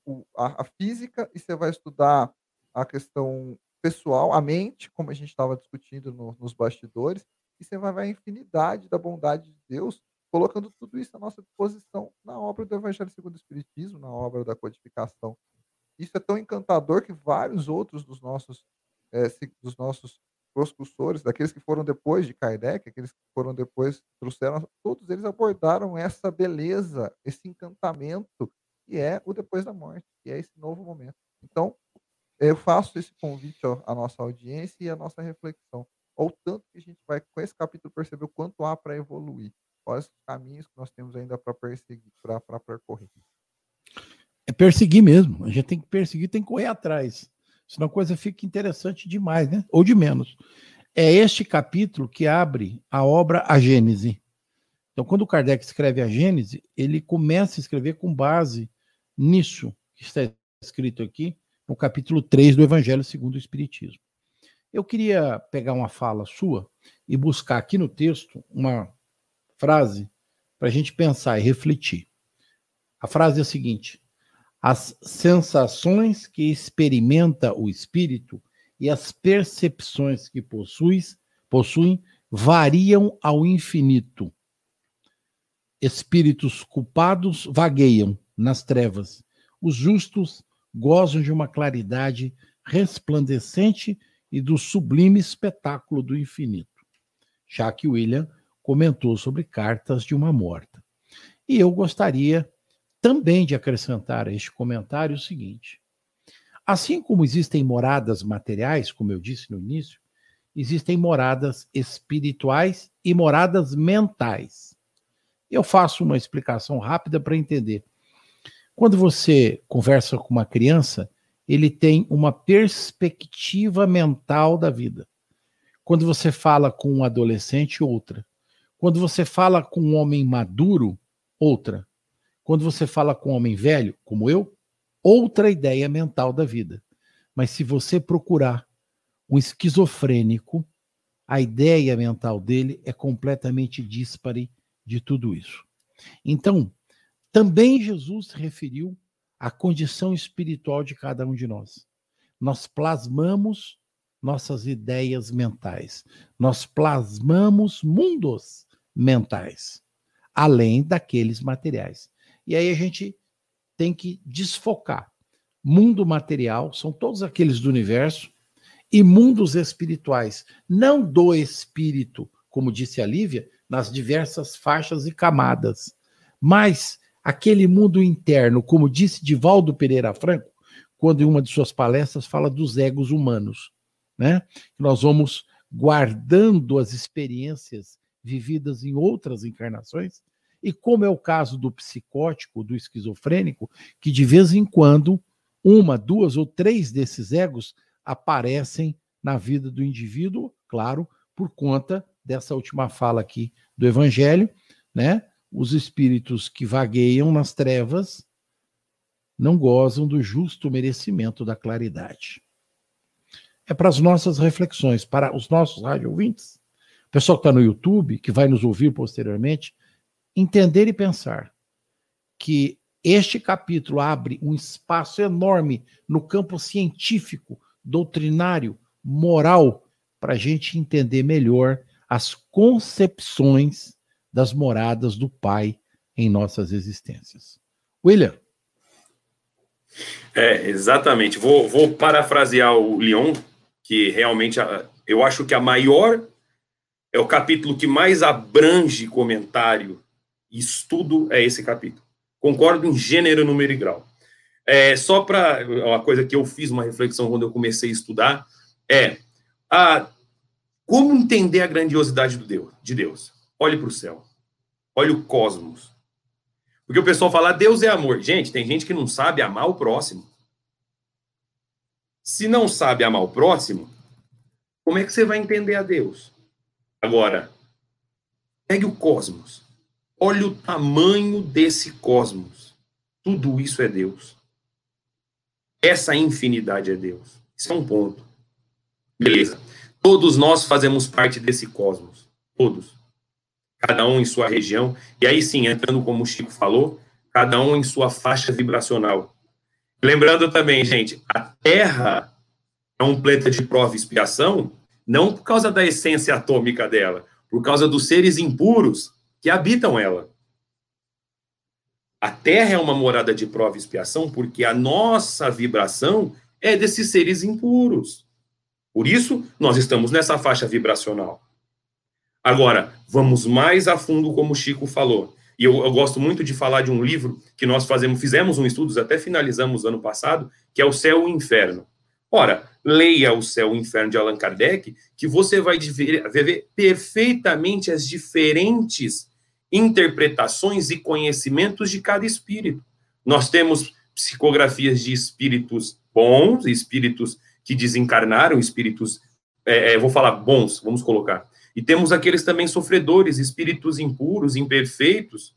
o, a, a, física e você vai estudar a questão pessoal, a mente, como a gente estava discutindo no, nos bastidores, e você vai ver a infinidade da bondade de Deus, colocando tudo isso à nossa disposição na obra do Evangelho segundo o Espiritismo, na obra da codificação. Isso é tão encantador que vários outros dos nossos, é, dos nossos proscursores, daqueles que foram depois de Kardec, aqueles que foram depois, trouxeram, todos eles abordaram essa beleza, esse encantamento que é o depois da morte, que é esse novo momento. Então, eu faço esse convite à nossa audiência e à nossa reflexão. Ou tanto que a gente vai, com esse capítulo, perceber o quanto há para evoluir. Quais os caminhos que nós temos ainda para perseguir, para percorrer. É perseguir mesmo. A gente tem que perseguir, tem que correr atrás. Senão a coisa fica interessante demais, né? Ou de menos. É este capítulo que abre a obra A Gênese. Então, quando Kardec escreve a Gênese, ele começa a escrever com base nisso que está escrito aqui no capítulo 3 do Evangelho segundo o Espiritismo. Eu queria pegar uma fala sua e buscar aqui no texto uma frase para a gente pensar e refletir. A frase é a seguinte: as sensações que experimenta o espírito e as percepções que possuis, possuem variam ao infinito. Espíritos culpados vagueiam nas trevas. Os justos gozam de uma claridade resplandecente e do sublime espetáculo do infinito. Já que William comentou sobre cartas de uma morta. E eu gostaria também de acrescentar a este comentário o seguinte: assim como existem moradas materiais, como eu disse no início, existem moradas espirituais e moradas mentais. Eu faço uma explicação rápida para entender. Quando você conversa com uma criança, ele tem uma perspectiva mental da vida. Quando você fala com um adolescente, outra. Quando você fala com um homem maduro, outra. Quando você fala com um homem velho, como eu, outra ideia mental da vida. Mas se você procurar um esquizofrênico, a ideia mental dele é completamente díspare de tudo isso. Então, também Jesus se referiu à condição espiritual de cada um de nós. Nós plasmamos nossas ideias mentais, nós plasmamos mundos mentais, além daqueles materiais. E aí a gente tem que desfocar. Mundo material são todos aqueles do universo e mundos espirituais, não do espírito, como disse a Lívia, nas diversas faixas e camadas, mas aquele mundo interno, como disse Divaldo Pereira Franco, quando em uma de suas palestras fala dos egos humanos, né? Nós vamos guardando as experiências vividas em outras encarnações, e como é o caso do psicótico, do esquizofrênico, que de vez em quando uma, duas ou três desses egos aparecem na vida do indivíduo, claro, por conta dessa última fala aqui do evangelho, né? Os espíritos que vagueiam nas trevas não gozam do justo merecimento da claridade. É para as nossas reflexões, para os nossos rádio ouvintes, pessoal que está no YouTube, que vai nos ouvir posteriormente, entender e pensar que este capítulo abre um espaço enorme no campo científico, doutrinário, moral, para a gente entender melhor as concepções das moradas do Pai em nossas existências. William. É, exatamente. Vou, vou parafrasear o Leon, que realmente eu acho que a maior é o capítulo que mais abrange comentário estudo é esse capítulo. Concordo em gênero, número e grau. É, só para uma coisa que eu fiz uma reflexão quando eu comecei a estudar é a como entender a grandiosidade do Deus, de Deus. Olhe para o céu. Olhe o cosmos. Porque o pessoal fala, Deus é amor. Gente, tem gente que não sabe amar o próximo. Se não sabe amar o próximo, como é que você vai entender a Deus? Agora, pegue o cosmos. Olhe o tamanho desse cosmos. Tudo isso é Deus. Essa infinidade é Deus. Isso é um ponto. Beleza. Todos nós fazemos parte desse cosmos. Todos. Cada um em sua região. E aí sim, entrando como o Chico falou, cada um em sua faixa vibracional. Lembrando também, gente, a Terra é um planeta de prova e expiação, não por causa da essência atômica dela, por causa dos seres impuros que habitam ela. A Terra é uma morada de prova e expiação porque a nossa vibração é desses seres impuros. Por isso, nós estamos nessa faixa vibracional. Agora, vamos mais a fundo, como o Chico falou. E eu, eu, gosto muito de falar de um livro que nós fazemos, fizemos um estudo, até finalizamos ano passado, que é O Céu e o Inferno. Ora, leia O Céu e o Inferno de Allan Kardec, que você vai ver, ver perfeitamente as diferentes interpretações e conhecimentos de cada espírito. Nós temos psicografias de espíritos bons, espíritos que desencarnaram, espíritos, é, é, vou falar bons, vamos colocar. E temos aqueles também sofredores, espíritos impuros, imperfeitos.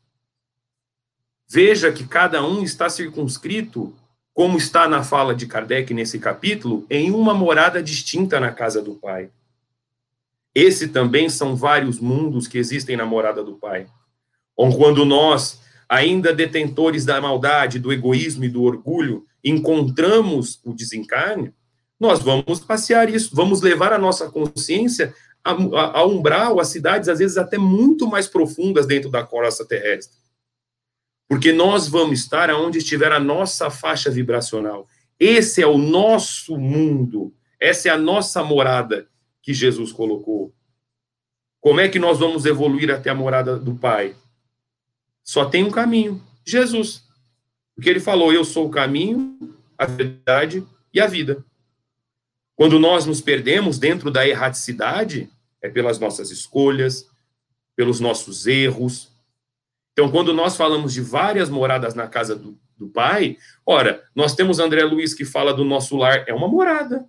Veja que cada um está circunscrito, como está na fala de Kardec nesse capítulo, em uma morada distinta na casa do Pai. Esse também são vários mundos que existem na morada do Pai. Quando nós, ainda detentores da maldade, do egoísmo e do orgulho, encontramos o desencarne, nós vamos passear isso, vamos levar a nossa consciência a, a, a umbral, a cidades, às vezes até muito mais profundas dentro da crosta terrestre. Porque nós vamos estar aonde estiver a nossa faixa vibracional. Esse é o nosso mundo, essa é a nossa morada que Jesus colocou. Como é que nós vamos evoluir até a morada do Pai? Só tem um caminho: Jesus. Porque ele falou: Eu sou o caminho, a verdade e a vida. Quando nós nos perdemos dentro da erraticidade, é pelas nossas escolhas, pelos nossos erros. Então, quando nós falamos de várias moradas na casa do, do Pai, ora, nós temos André Luiz que fala do nosso lar, é uma morada.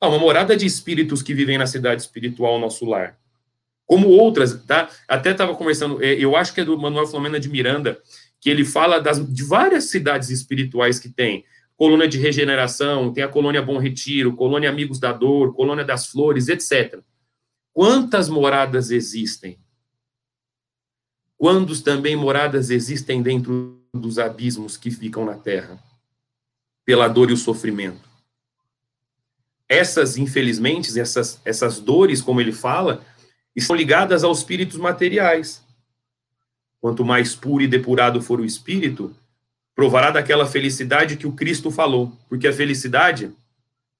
Ah, uma morada de espíritos que vivem na cidade espiritual, nosso lar. Como outras, tá? Até estava conversando, é, eu acho que é do Manuel Flamengo de Miranda, que ele fala das, de várias cidades espirituais que tem colônia de regeneração, tem a colônia Bom Retiro, colônia Amigos da Dor, colônia das Flores, etc. Quantas moradas existem? Quantos também moradas existem dentro dos abismos que ficam na terra? Pela dor e o sofrimento. Essas, infelizmente, essas, essas dores, como ele fala, estão ligadas aos espíritos materiais. Quanto mais puro e depurado for o espírito, provará daquela felicidade que o Cristo falou, porque a felicidade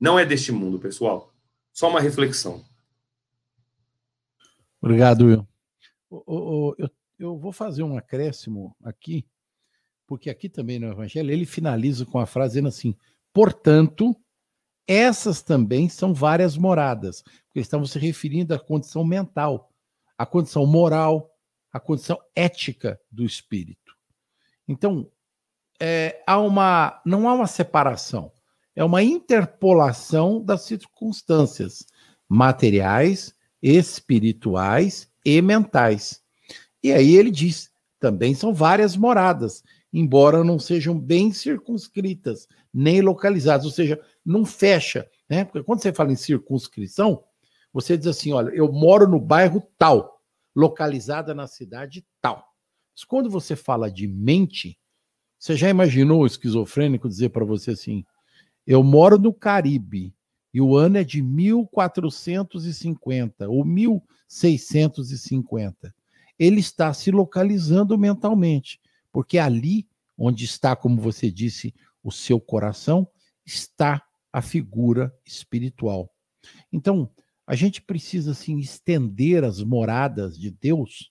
não é deste mundo, pessoal. Só uma reflexão. Obrigado, Will. Eu, eu vou fazer um acréscimo aqui, porque aqui também no Evangelho ele finaliza com a frase dizendo assim: portanto, essas também são várias moradas, porque estamos se referindo à condição mental, à condição moral, à condição ética do espírito. Então, é, há uma, não há uma separação, é uma interpolação das circunstâncias materiais, espirituais e mentais. E aí ele diz: também são várias moradas, embora não sejam bem circunscritas, nem localizadas, ou seja, não fecha, né? Porque quando você fala em circunscrição, você diz assim: olha, eu moro no bairro tal, localizada na cidade tal. Mas quando você fala de mente, você já imaginou o esquizofrênico dizer para você assim: eu moro no Caribe e o ano é de 1450 ou 1650. Ele está se localizando mentalmente, porque ali onde está, como você disse, o seu coração, está a figura espiritual. Então, a gente precisa assim estender as moradas de Deus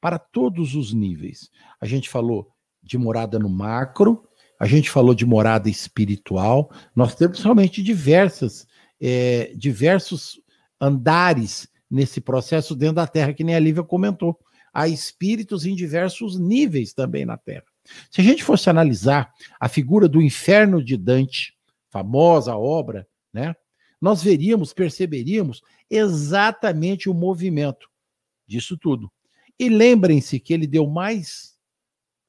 para todos os níveis. A gente falou de morada no macro, a gente falou de morada espiritual, nós temos realmente diversas, é, diversos andares nesse processo dentro da Terra, que nem a Lívia comentou. Há espíritos em diversos níveis também na Terra. Se a gente fosse analisar a figura do inferno de Dante, famosa obra, né? Nós veríamos, perceberíamos exatamente o movimento disso tudo. E lembrem-se que ele deu mais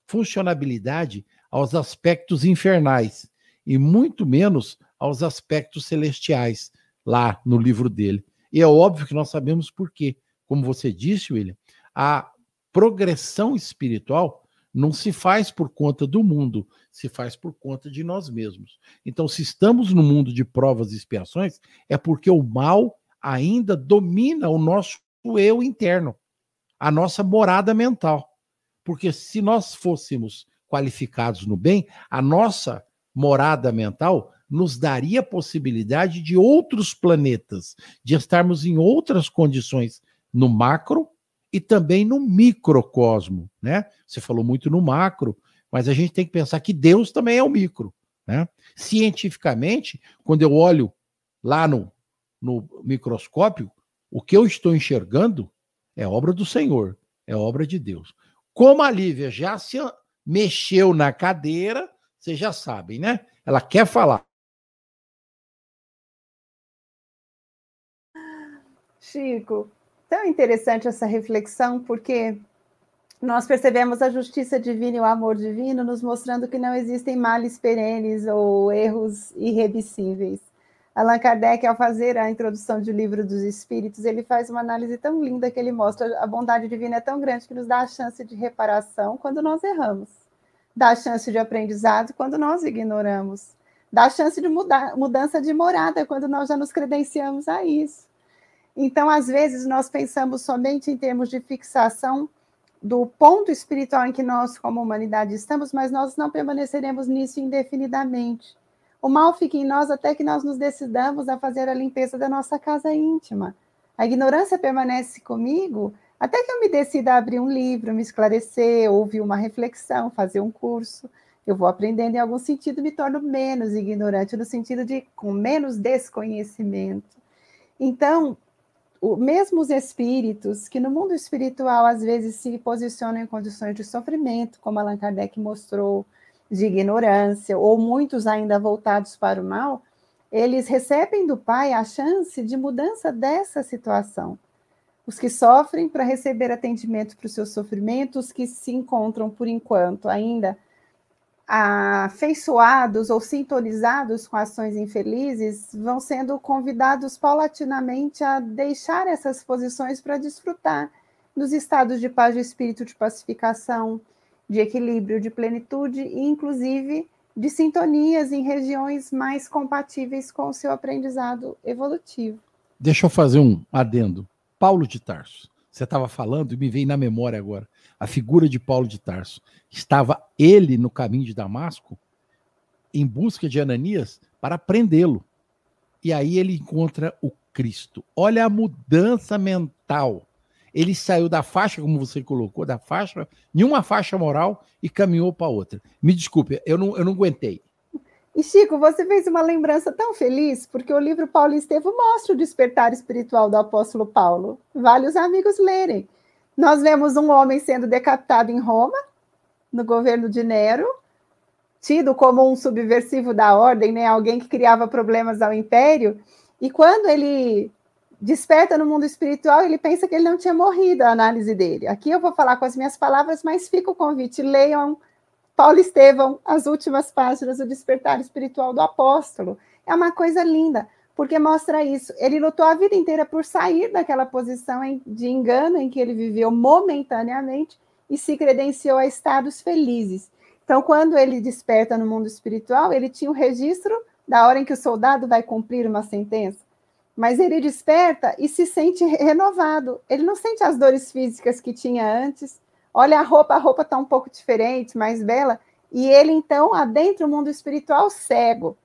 funcionabilidade aos aspectos infernais e muito menos aos aspectos celestiais lá no livro dele. E é óbvio que nós sabemos por quê. Como você disse, William, a progressão espiritual não se faz por conta do mundo, se faz por conta de nós mesmos. Então, se estamos no mundo de provas e expiações, é porque o mal ainda domina o nosso eu interno, a nossa morada mental. Porque se nós fôssemos qualificados no bem, a nossa morada mental nos daria a possibilidade de outros planetas, de estarmos em outras condições no macro e também no microcosmo, né? Você falou muito no macro, mas a gente tem que pensar que Deus também é o micro, né? Cientificamente, quando eu olho lá no, no microscópio, o que eu estou enxergando é obra do Senhor, é obra de Deus. Como a Lívia já se mexeu na cadeira, vocês já sabem, né? Ela quer falar. Chico, tão interessante essa reflexão, porque nós percebemos a justiça divina e o amor divino, nos mostrando que não existem males perenes ou erros irreversíveis. Allan Kardec, ao fazer a introdução do livro dos Espíritos, ele faz uma análise tão linda que ele mostra a bondade divina é tão grande que nos dá a chance de reparação quando nós erramos, dá a chance de aprendizado quando nós ignoramos, dá a chance de mudar, mudança de morada quando nós já nos credenciamos a isso. Então, às vezes, nós pensamos somente em termos de fixação do ponto espiritual em que nós, como humanidade, estamos, mas nós não permaneceremos nisso indefinidamente. O mal fica em nós até que nós nos decidamos a fazer a limpeza da nossa casa íntima. A ignorância permanece comigo até que eu me decida a abrir um livro, me esclarecer, ouvir uma reflexão, fazer um curso. Eu vou aprendendo em algum sentido, me torno menos ignorante, no sentido de com menos desconhecimento. Então, o, mesmo os espíritos, que no mundo espiritual às vezes se posicionam em condições de sofrimento, como Allan Kardec mostrou, de ignorância, ou muitos ainda voltados para o mal, eles recebem do Pai a chance de mudança dessa situação. Os que sofrem para receber atendimento para os seus sofrimentos, os que se encontram, por enquanto, ainda afeiçoados ou sintonizados com ações infelizes, vão sendo convidados paulatinamente a deixar essas posições para desfrutar dos estados de paz de espírito, de pacificação, de equilíbrio, de plenitude e, inclusive, de sintonias em regiões mais compatíveis com o seu aprendizado evolutivo. Deixa eu fazer um adendo. Paulo de Tarso. Você estava falando e me veio na memória agora a figura de Paulo de Tarso. Estava ele no caminho de Damasco em busca de Ananias para prendê-lo. E aí ele encontra o Cristo. Olha a mudança mental ele saiu da faixa, como você colocou, da faixa, nenhuma faixa moral e caminhou para outra. Me desculpe, eu não, eu não aguentei. E Chico, você fez uma lembrança tão feliz, porque o livro Paulo Estevam mostra o despertar espiritual do apóstolo Paulo. Vale os amigos lerem. Nós vemos um homem sendo decapitado em Roma, no governo de Nero, tido como um subversivo da ordem, né? alguém que criava problemas ao império. E quando ele desperta no mundo espiritual, ele pensa que ele não tinha morrido, a análise dele. Aqui eu vou falar com as minhas palavras, mas fica o convite, leiam Paulo Estevão, as últimas páginas do Despertar Espiritual do Apóstolo. É uma coisa linda, porque mostra isso. Ele lutou a vida inteira por sair daquela posição de engano em que ele viveu momentaneamente e se credenciou a estados felizes. Então, quando ele desperta no mundo espiritual, ele tinha o registro da hora em que o soldado vai cumprir uma sentença mas ele desperta e se sente renovado. Ele não sente as dores físicas que tinha antes. Olha a roupa, a roupa está um pouco diferente, mais bela. E ele então adentra o mundo espiritual cego.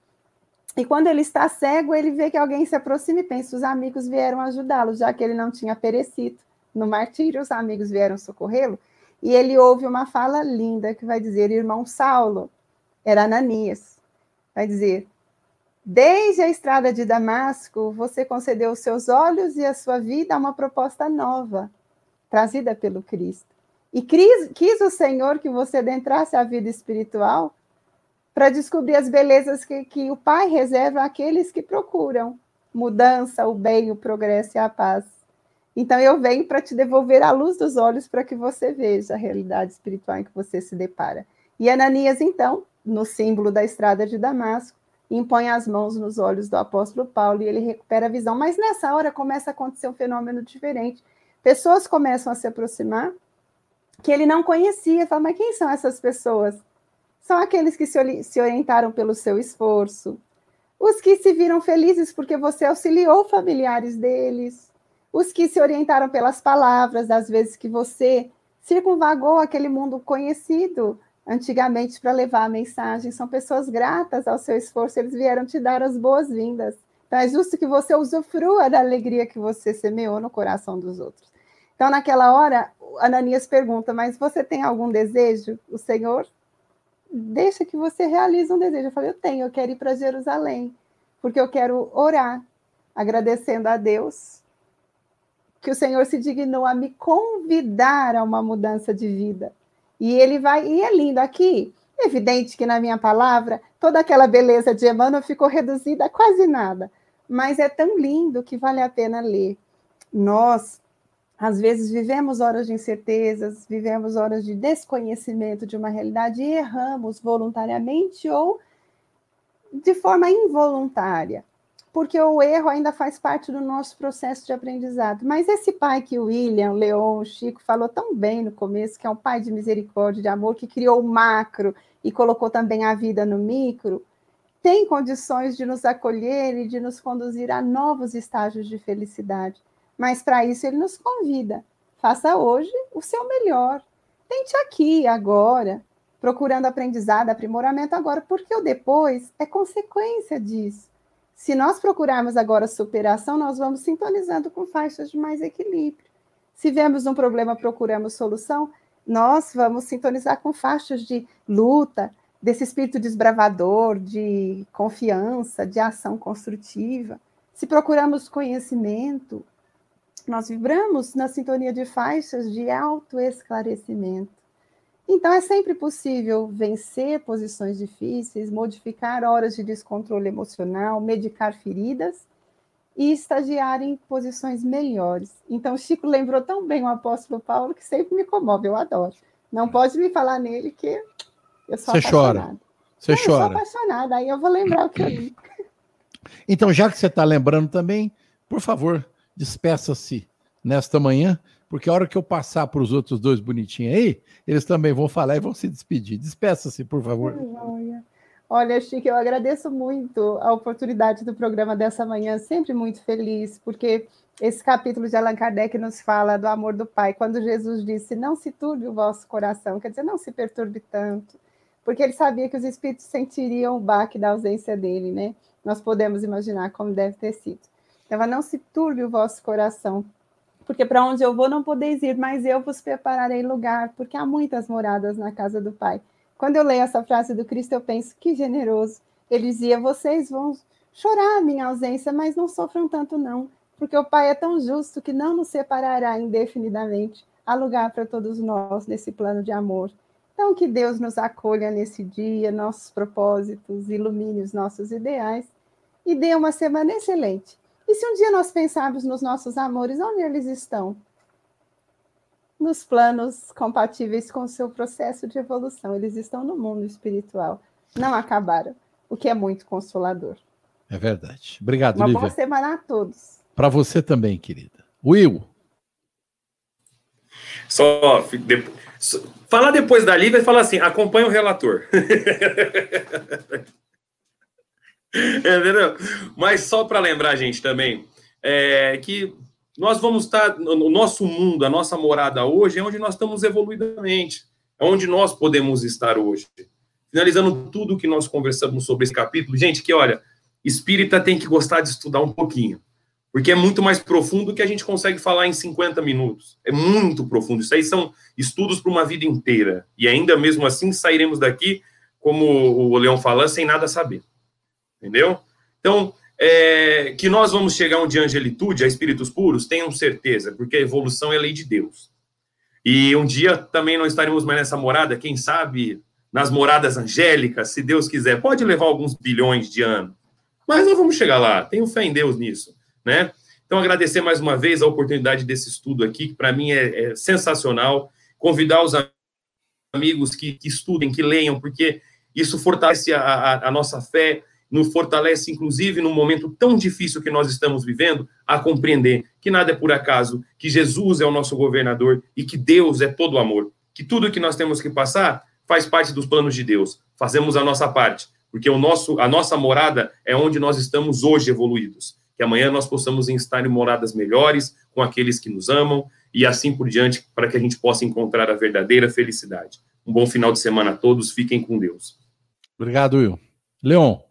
E quando ele está cego, ele vê que alguém se aproxima e pensa: os amigos vieram ajudá-lo, já que ele não tinha perecido no martírio, os amigos vieram socorrê-lo. E ele ouve uma fala linda que vai dizer: irmão Saulo, era Ananias, vai dizer: Desde a estrada de Damasco, você concedeu os seus olhos e a sua vida a uma proposta nova, trazida pelo Cristo. E quis, quis o Senhor que você adentrasse a vida espiritual para descobrir as belezas que, que o Pai reserva àqueles que procuram mudança, o bem, o progresso e a paz. Então eu venho para te devolver a luz dos olhos para que você veja a realidade espiritual em que você se depara. E Ananias, então, no símbolo da estrada de Damasco, impõe as mãos nos olhos do apóstolo Paulo e ele recupera a visão. Mas nessa hora começa a acontecer um fenômeno diferente. Pessoas começam a se aproximar que ele não conhecia. Fala, mas quem são essas pessoas? São aqueles que se, se orientaram pelo seu esforço, os que se viram felizes porque você auxiliou familiares deles, os que se orientaram pelas palavras, às vezes que você circunvagou aquele mundo conhecido antigamente para levar a mensagem. São pessoas gratas ao seu esforço, eles vieram te dar as boas-vindas. Então é justo que você usufrua da alegria que você semeou no coração dos outros. Então, naquela hora, Ananias pergunta: Mas você tem algum desejo? O Senhor deixa que você realize um desejo. Eu falei: Eu tenho, eu quero ir para Jerusalém, porque eu quero orar, agradecendo a Deus que o Senhor se dignou a me convidar a uma mudança de vida. E ele vai, e é lindo aqui. Evidente que na minha palavra, toda aquela beleza de Emmanuel ficou reduzida a quase nada. Mas é tão lindo que vale a pena ler. Nós, às vezes, vivemos horas de incertezas, vivemos horas de desconhecimento de uma realidade e erramos voluntariamente ou de forma involuntária, porque o erro ainda faz parte do nosso processo de aprendizado. Mas esse pai que o William, o Leon, o Chico falou tão bem no começo, que é um pai de misericórdia, de amor, que criou o macro e colocou também a vida no micro, tem condições de nos acolher e de nos conduzir a novos estágios de felicidade. Mas para isso ele nos convida. Faça hoje o seu melhor. Tente aqui, agora, procurando aprendizado, aprimoramento agora, porque o depois é consequência disso. Se nós procurarmos agora superação, nós vamos sintonizando com faixas de mais equilíbrio. Se vemos um problema, procuramos solução, nós vamos sintonizar com faixas de luta, desse espírito desbravador, de confiança, de ação construtiva. Se procuramos conhecimento, nós vibramos na sintonia de faixas de autoesclarecimento. Então, é sempre possível vencer posições difíceis, modificar horas de descontrole emocional, medicar feridas e estagiar em posições melhores. Então, Chico lembrou tão bem o apóstolo Paulo que sempre me comove, eu adoro. Não pode me falar nele que eu sou Você chora. Você chora. Eu sou apaixonada, aí eu vou lembrar o que eu li. Então, já que você está lembrando também, por favor, despeça-se nesta manhã, porque a hora que eu passar para os outros dois bonitinhos aí, eles também vão falar e vão se despedir. Despeça-se, por favor. Olha, Chico, eu agradeço muito a oportunidade do programa dessa manhã, sempre muito feliz, porque esse capítulo de Allan Kardec nos fala do amor do Pai, quando Jesus disse: Não se turbe o vosso coração, quer dizer, não se perturbe tanto, porque ele sabia que os espíritos sentiriam o baque da ausência dele, né? Nós podemos imaginar como deve ter sido. Então, não se turbe o vosso coração, porque para onde eu vou não podeis ir, mas eu vos prepararei lugar, porque há muitas moradas na casa do Pai. Quando eu leio essa frase do Cristo, eu penso que generoso. Ele dizia: vocês vão chorar a minha ausência, mas não sofram tanto não, porque o Pai é tão justo que não nos separará indefinidamente. Há lugar para todos nós nesse plano de amor. Então, que Deus nos acolha nesse dia, nossos propósitos, ilumine os nossos ideais e dê uma semana excelente. E se um dia nós pensarmos nos nossos amores, onde eles estão? Nos planos compatíveis com o seu processo de evolução. Eles estão no mundo espiritual. Não acabaram, o que é muito consolador. É verdade. Obrigado, Uma Lívia. boa semana a todos. Para você também, querida. Will. Só, de, falar depois da Lívia e falar assim: acompanha o relator. Entendeu? Mas só para lembrar, gente, também, é, que nós vamos estar, no nosso mundo, a nossa morada hoje, é onde nós estamos evoluidamente, é onde nós podemos estar hoje. Finalizando tudo que nós conversamos sobre esse capítulo, gente, que olha, espírita tem que gostar de estudar um pouquinho, porque é muito mais profundo que a gente consegue falar em 50 minutos. É muito profundo. Isso aí são estudos para uma vida inteira. E ainda mesmo assim sairemos daqui, como o Leão fala, sem nada saber. Entendeu? Então, é, que nós vamos chegar um a angelitude, a espíritos puros, tenham certeza, porque a evolução é lei de Deus. E um dia também não estaremos mais nessa morada, quem sabe nas moradas angélicas, se Deus quiser, pode levar alguns bilhões de anos. Mas nós vamos chegar lá, tenho fé em Deus nisso, né? Então, agradecer mais uma vez a oportunidade desse estudo aqui, que para mim é, é, sensacional. Convidar os amigos que, que, estudem, que leiam, porque isso fortalece a, a, a nossa fé, nos fortalece, inclusive, num momento tão difícil que nós estamos vivendo, a compreender que nada é por acaso, que Jesus é o nosso governador e que Deus é todo amor, que tudo que nós temos que passar faz parte dos planos de Deus. Fazemos a nossa parte, porque o nosso, a nossa morada é onde nós estamos hoje evoluídos. Que amanhã nós possamos estar em moradas melhores, com aqueles que nos amam, e assim por diante, para que a gente possa encontrar a verdadeira felicidade. Um bom final de semana a todos, fiquem com Deus. Obrigado, Will. Leon.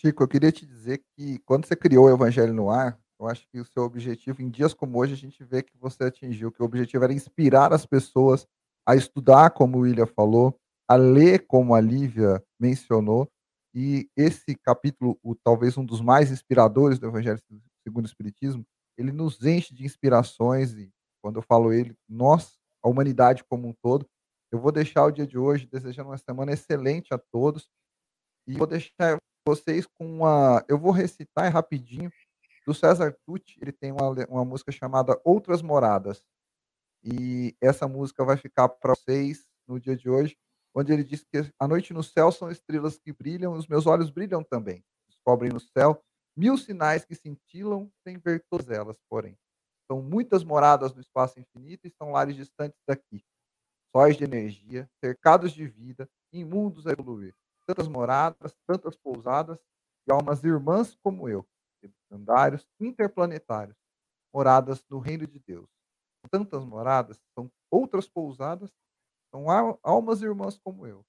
Chico, eu queria te dizer que quando você criou o Evangelho no Ar, eu acho que o seu objetivo, em dias como hoje, a gente vê que você atingiu, que o objetivo era inspirar as pessoas a estudar, como o William falou, a ler, como a Lívia mencionou, e esse capítulo, o, talvez um dos mais inspiradores do Evangelho segundo o Espiritismo, ele nos enche de inspirações, e quando eu falo ele, nós, a humanidade como um todo, eu vou deixar o dia de hoje desejando uma semana excelente a todos, e vou deixar vocês com uma. Eu vou recitar rapidinho Do César Tucci, ele tem uma, uma música chamada Outras Moradas. E essa música vai ficar para vocês no dia de hoje, onde ele diz que a noite no céu são estrelas que brilham, os meus olhos brilham também. Descobrem no céu mil sinais que cintilam sem ver todas elas, porém. São muitas moradas no espaço infinito e são lares distantes daqui. Sóis de energia, cercados de vida, imundos a evoluir. Tantas moradas, tantas pousadas e almas irmãs como eu, secundários, interplanetários, moradas no reino de Deus. Tantas moradas, são outras pousadas, são almas irmãs como eu.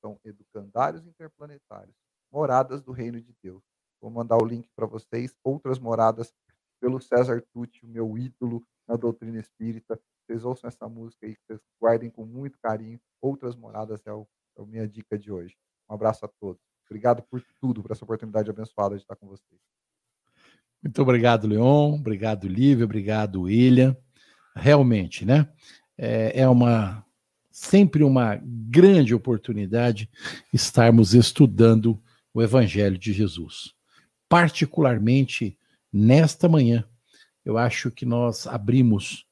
São educandários interplanetários, moradas do reino de Deus. Vou mandar o link para vocês, outras moradas pelo César Tucci, o meu ídolo na doutrina espírita. Vocês ouçam essa música aí, vocês guardem com muito carinho. Outras moradas é, o, é a minha dica de hoje. Um abraço a todos. Obrigado por tudo, por essa oportunidade abençoada de estar com vocês. Muito obrigado, Leon. Obrigado, Lívia. Obrigado, William. Realmente, né? É, é uma sempre uma grande oportunidade estarmos estudando o Evangelho de Jesus. Particularmente nesta manhã, eu acho que nós abrimos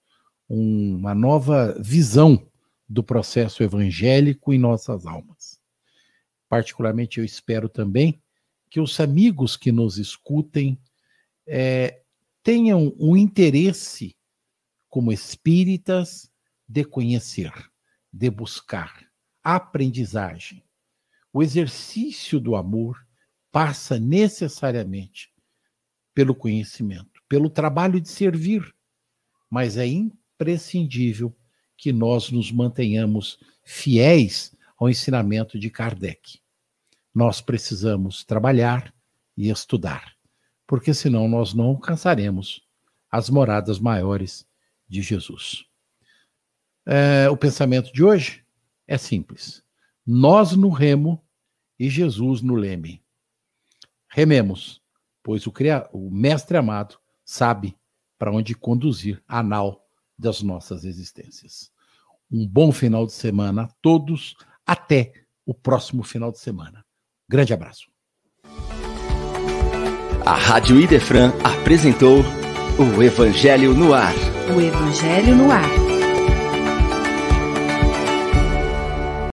uma nova visão do processo evangélico em nossas almas. Particularmente, eu espero também que os amigos que nos escutem é, tenham um interesse, como espíritas, de conhecer, de buscar aprendizagem. O exercício do amor passa necessariamente pelo conhecimento, pelo trabalho de servir, mas é imprescindível que nós nos mantenhamos fiéis ao ensinamento de Kardec. Nós precisamos trabalhar e estudar, porque senão nós não alcançaremos as moradas maiores de Jesus. É, o pensamento de hoje é simples. Nós no remo e Jesus no leme. Rememos, pois o, o Mestre amado sabe para onde conduzir a nau das nossas existências. Um bom final de semana a todos. Até o próximo final de semana. Grande abraço. A Rádio Idefran apresentou o Evangelho no Ar. O Evangelho no Ar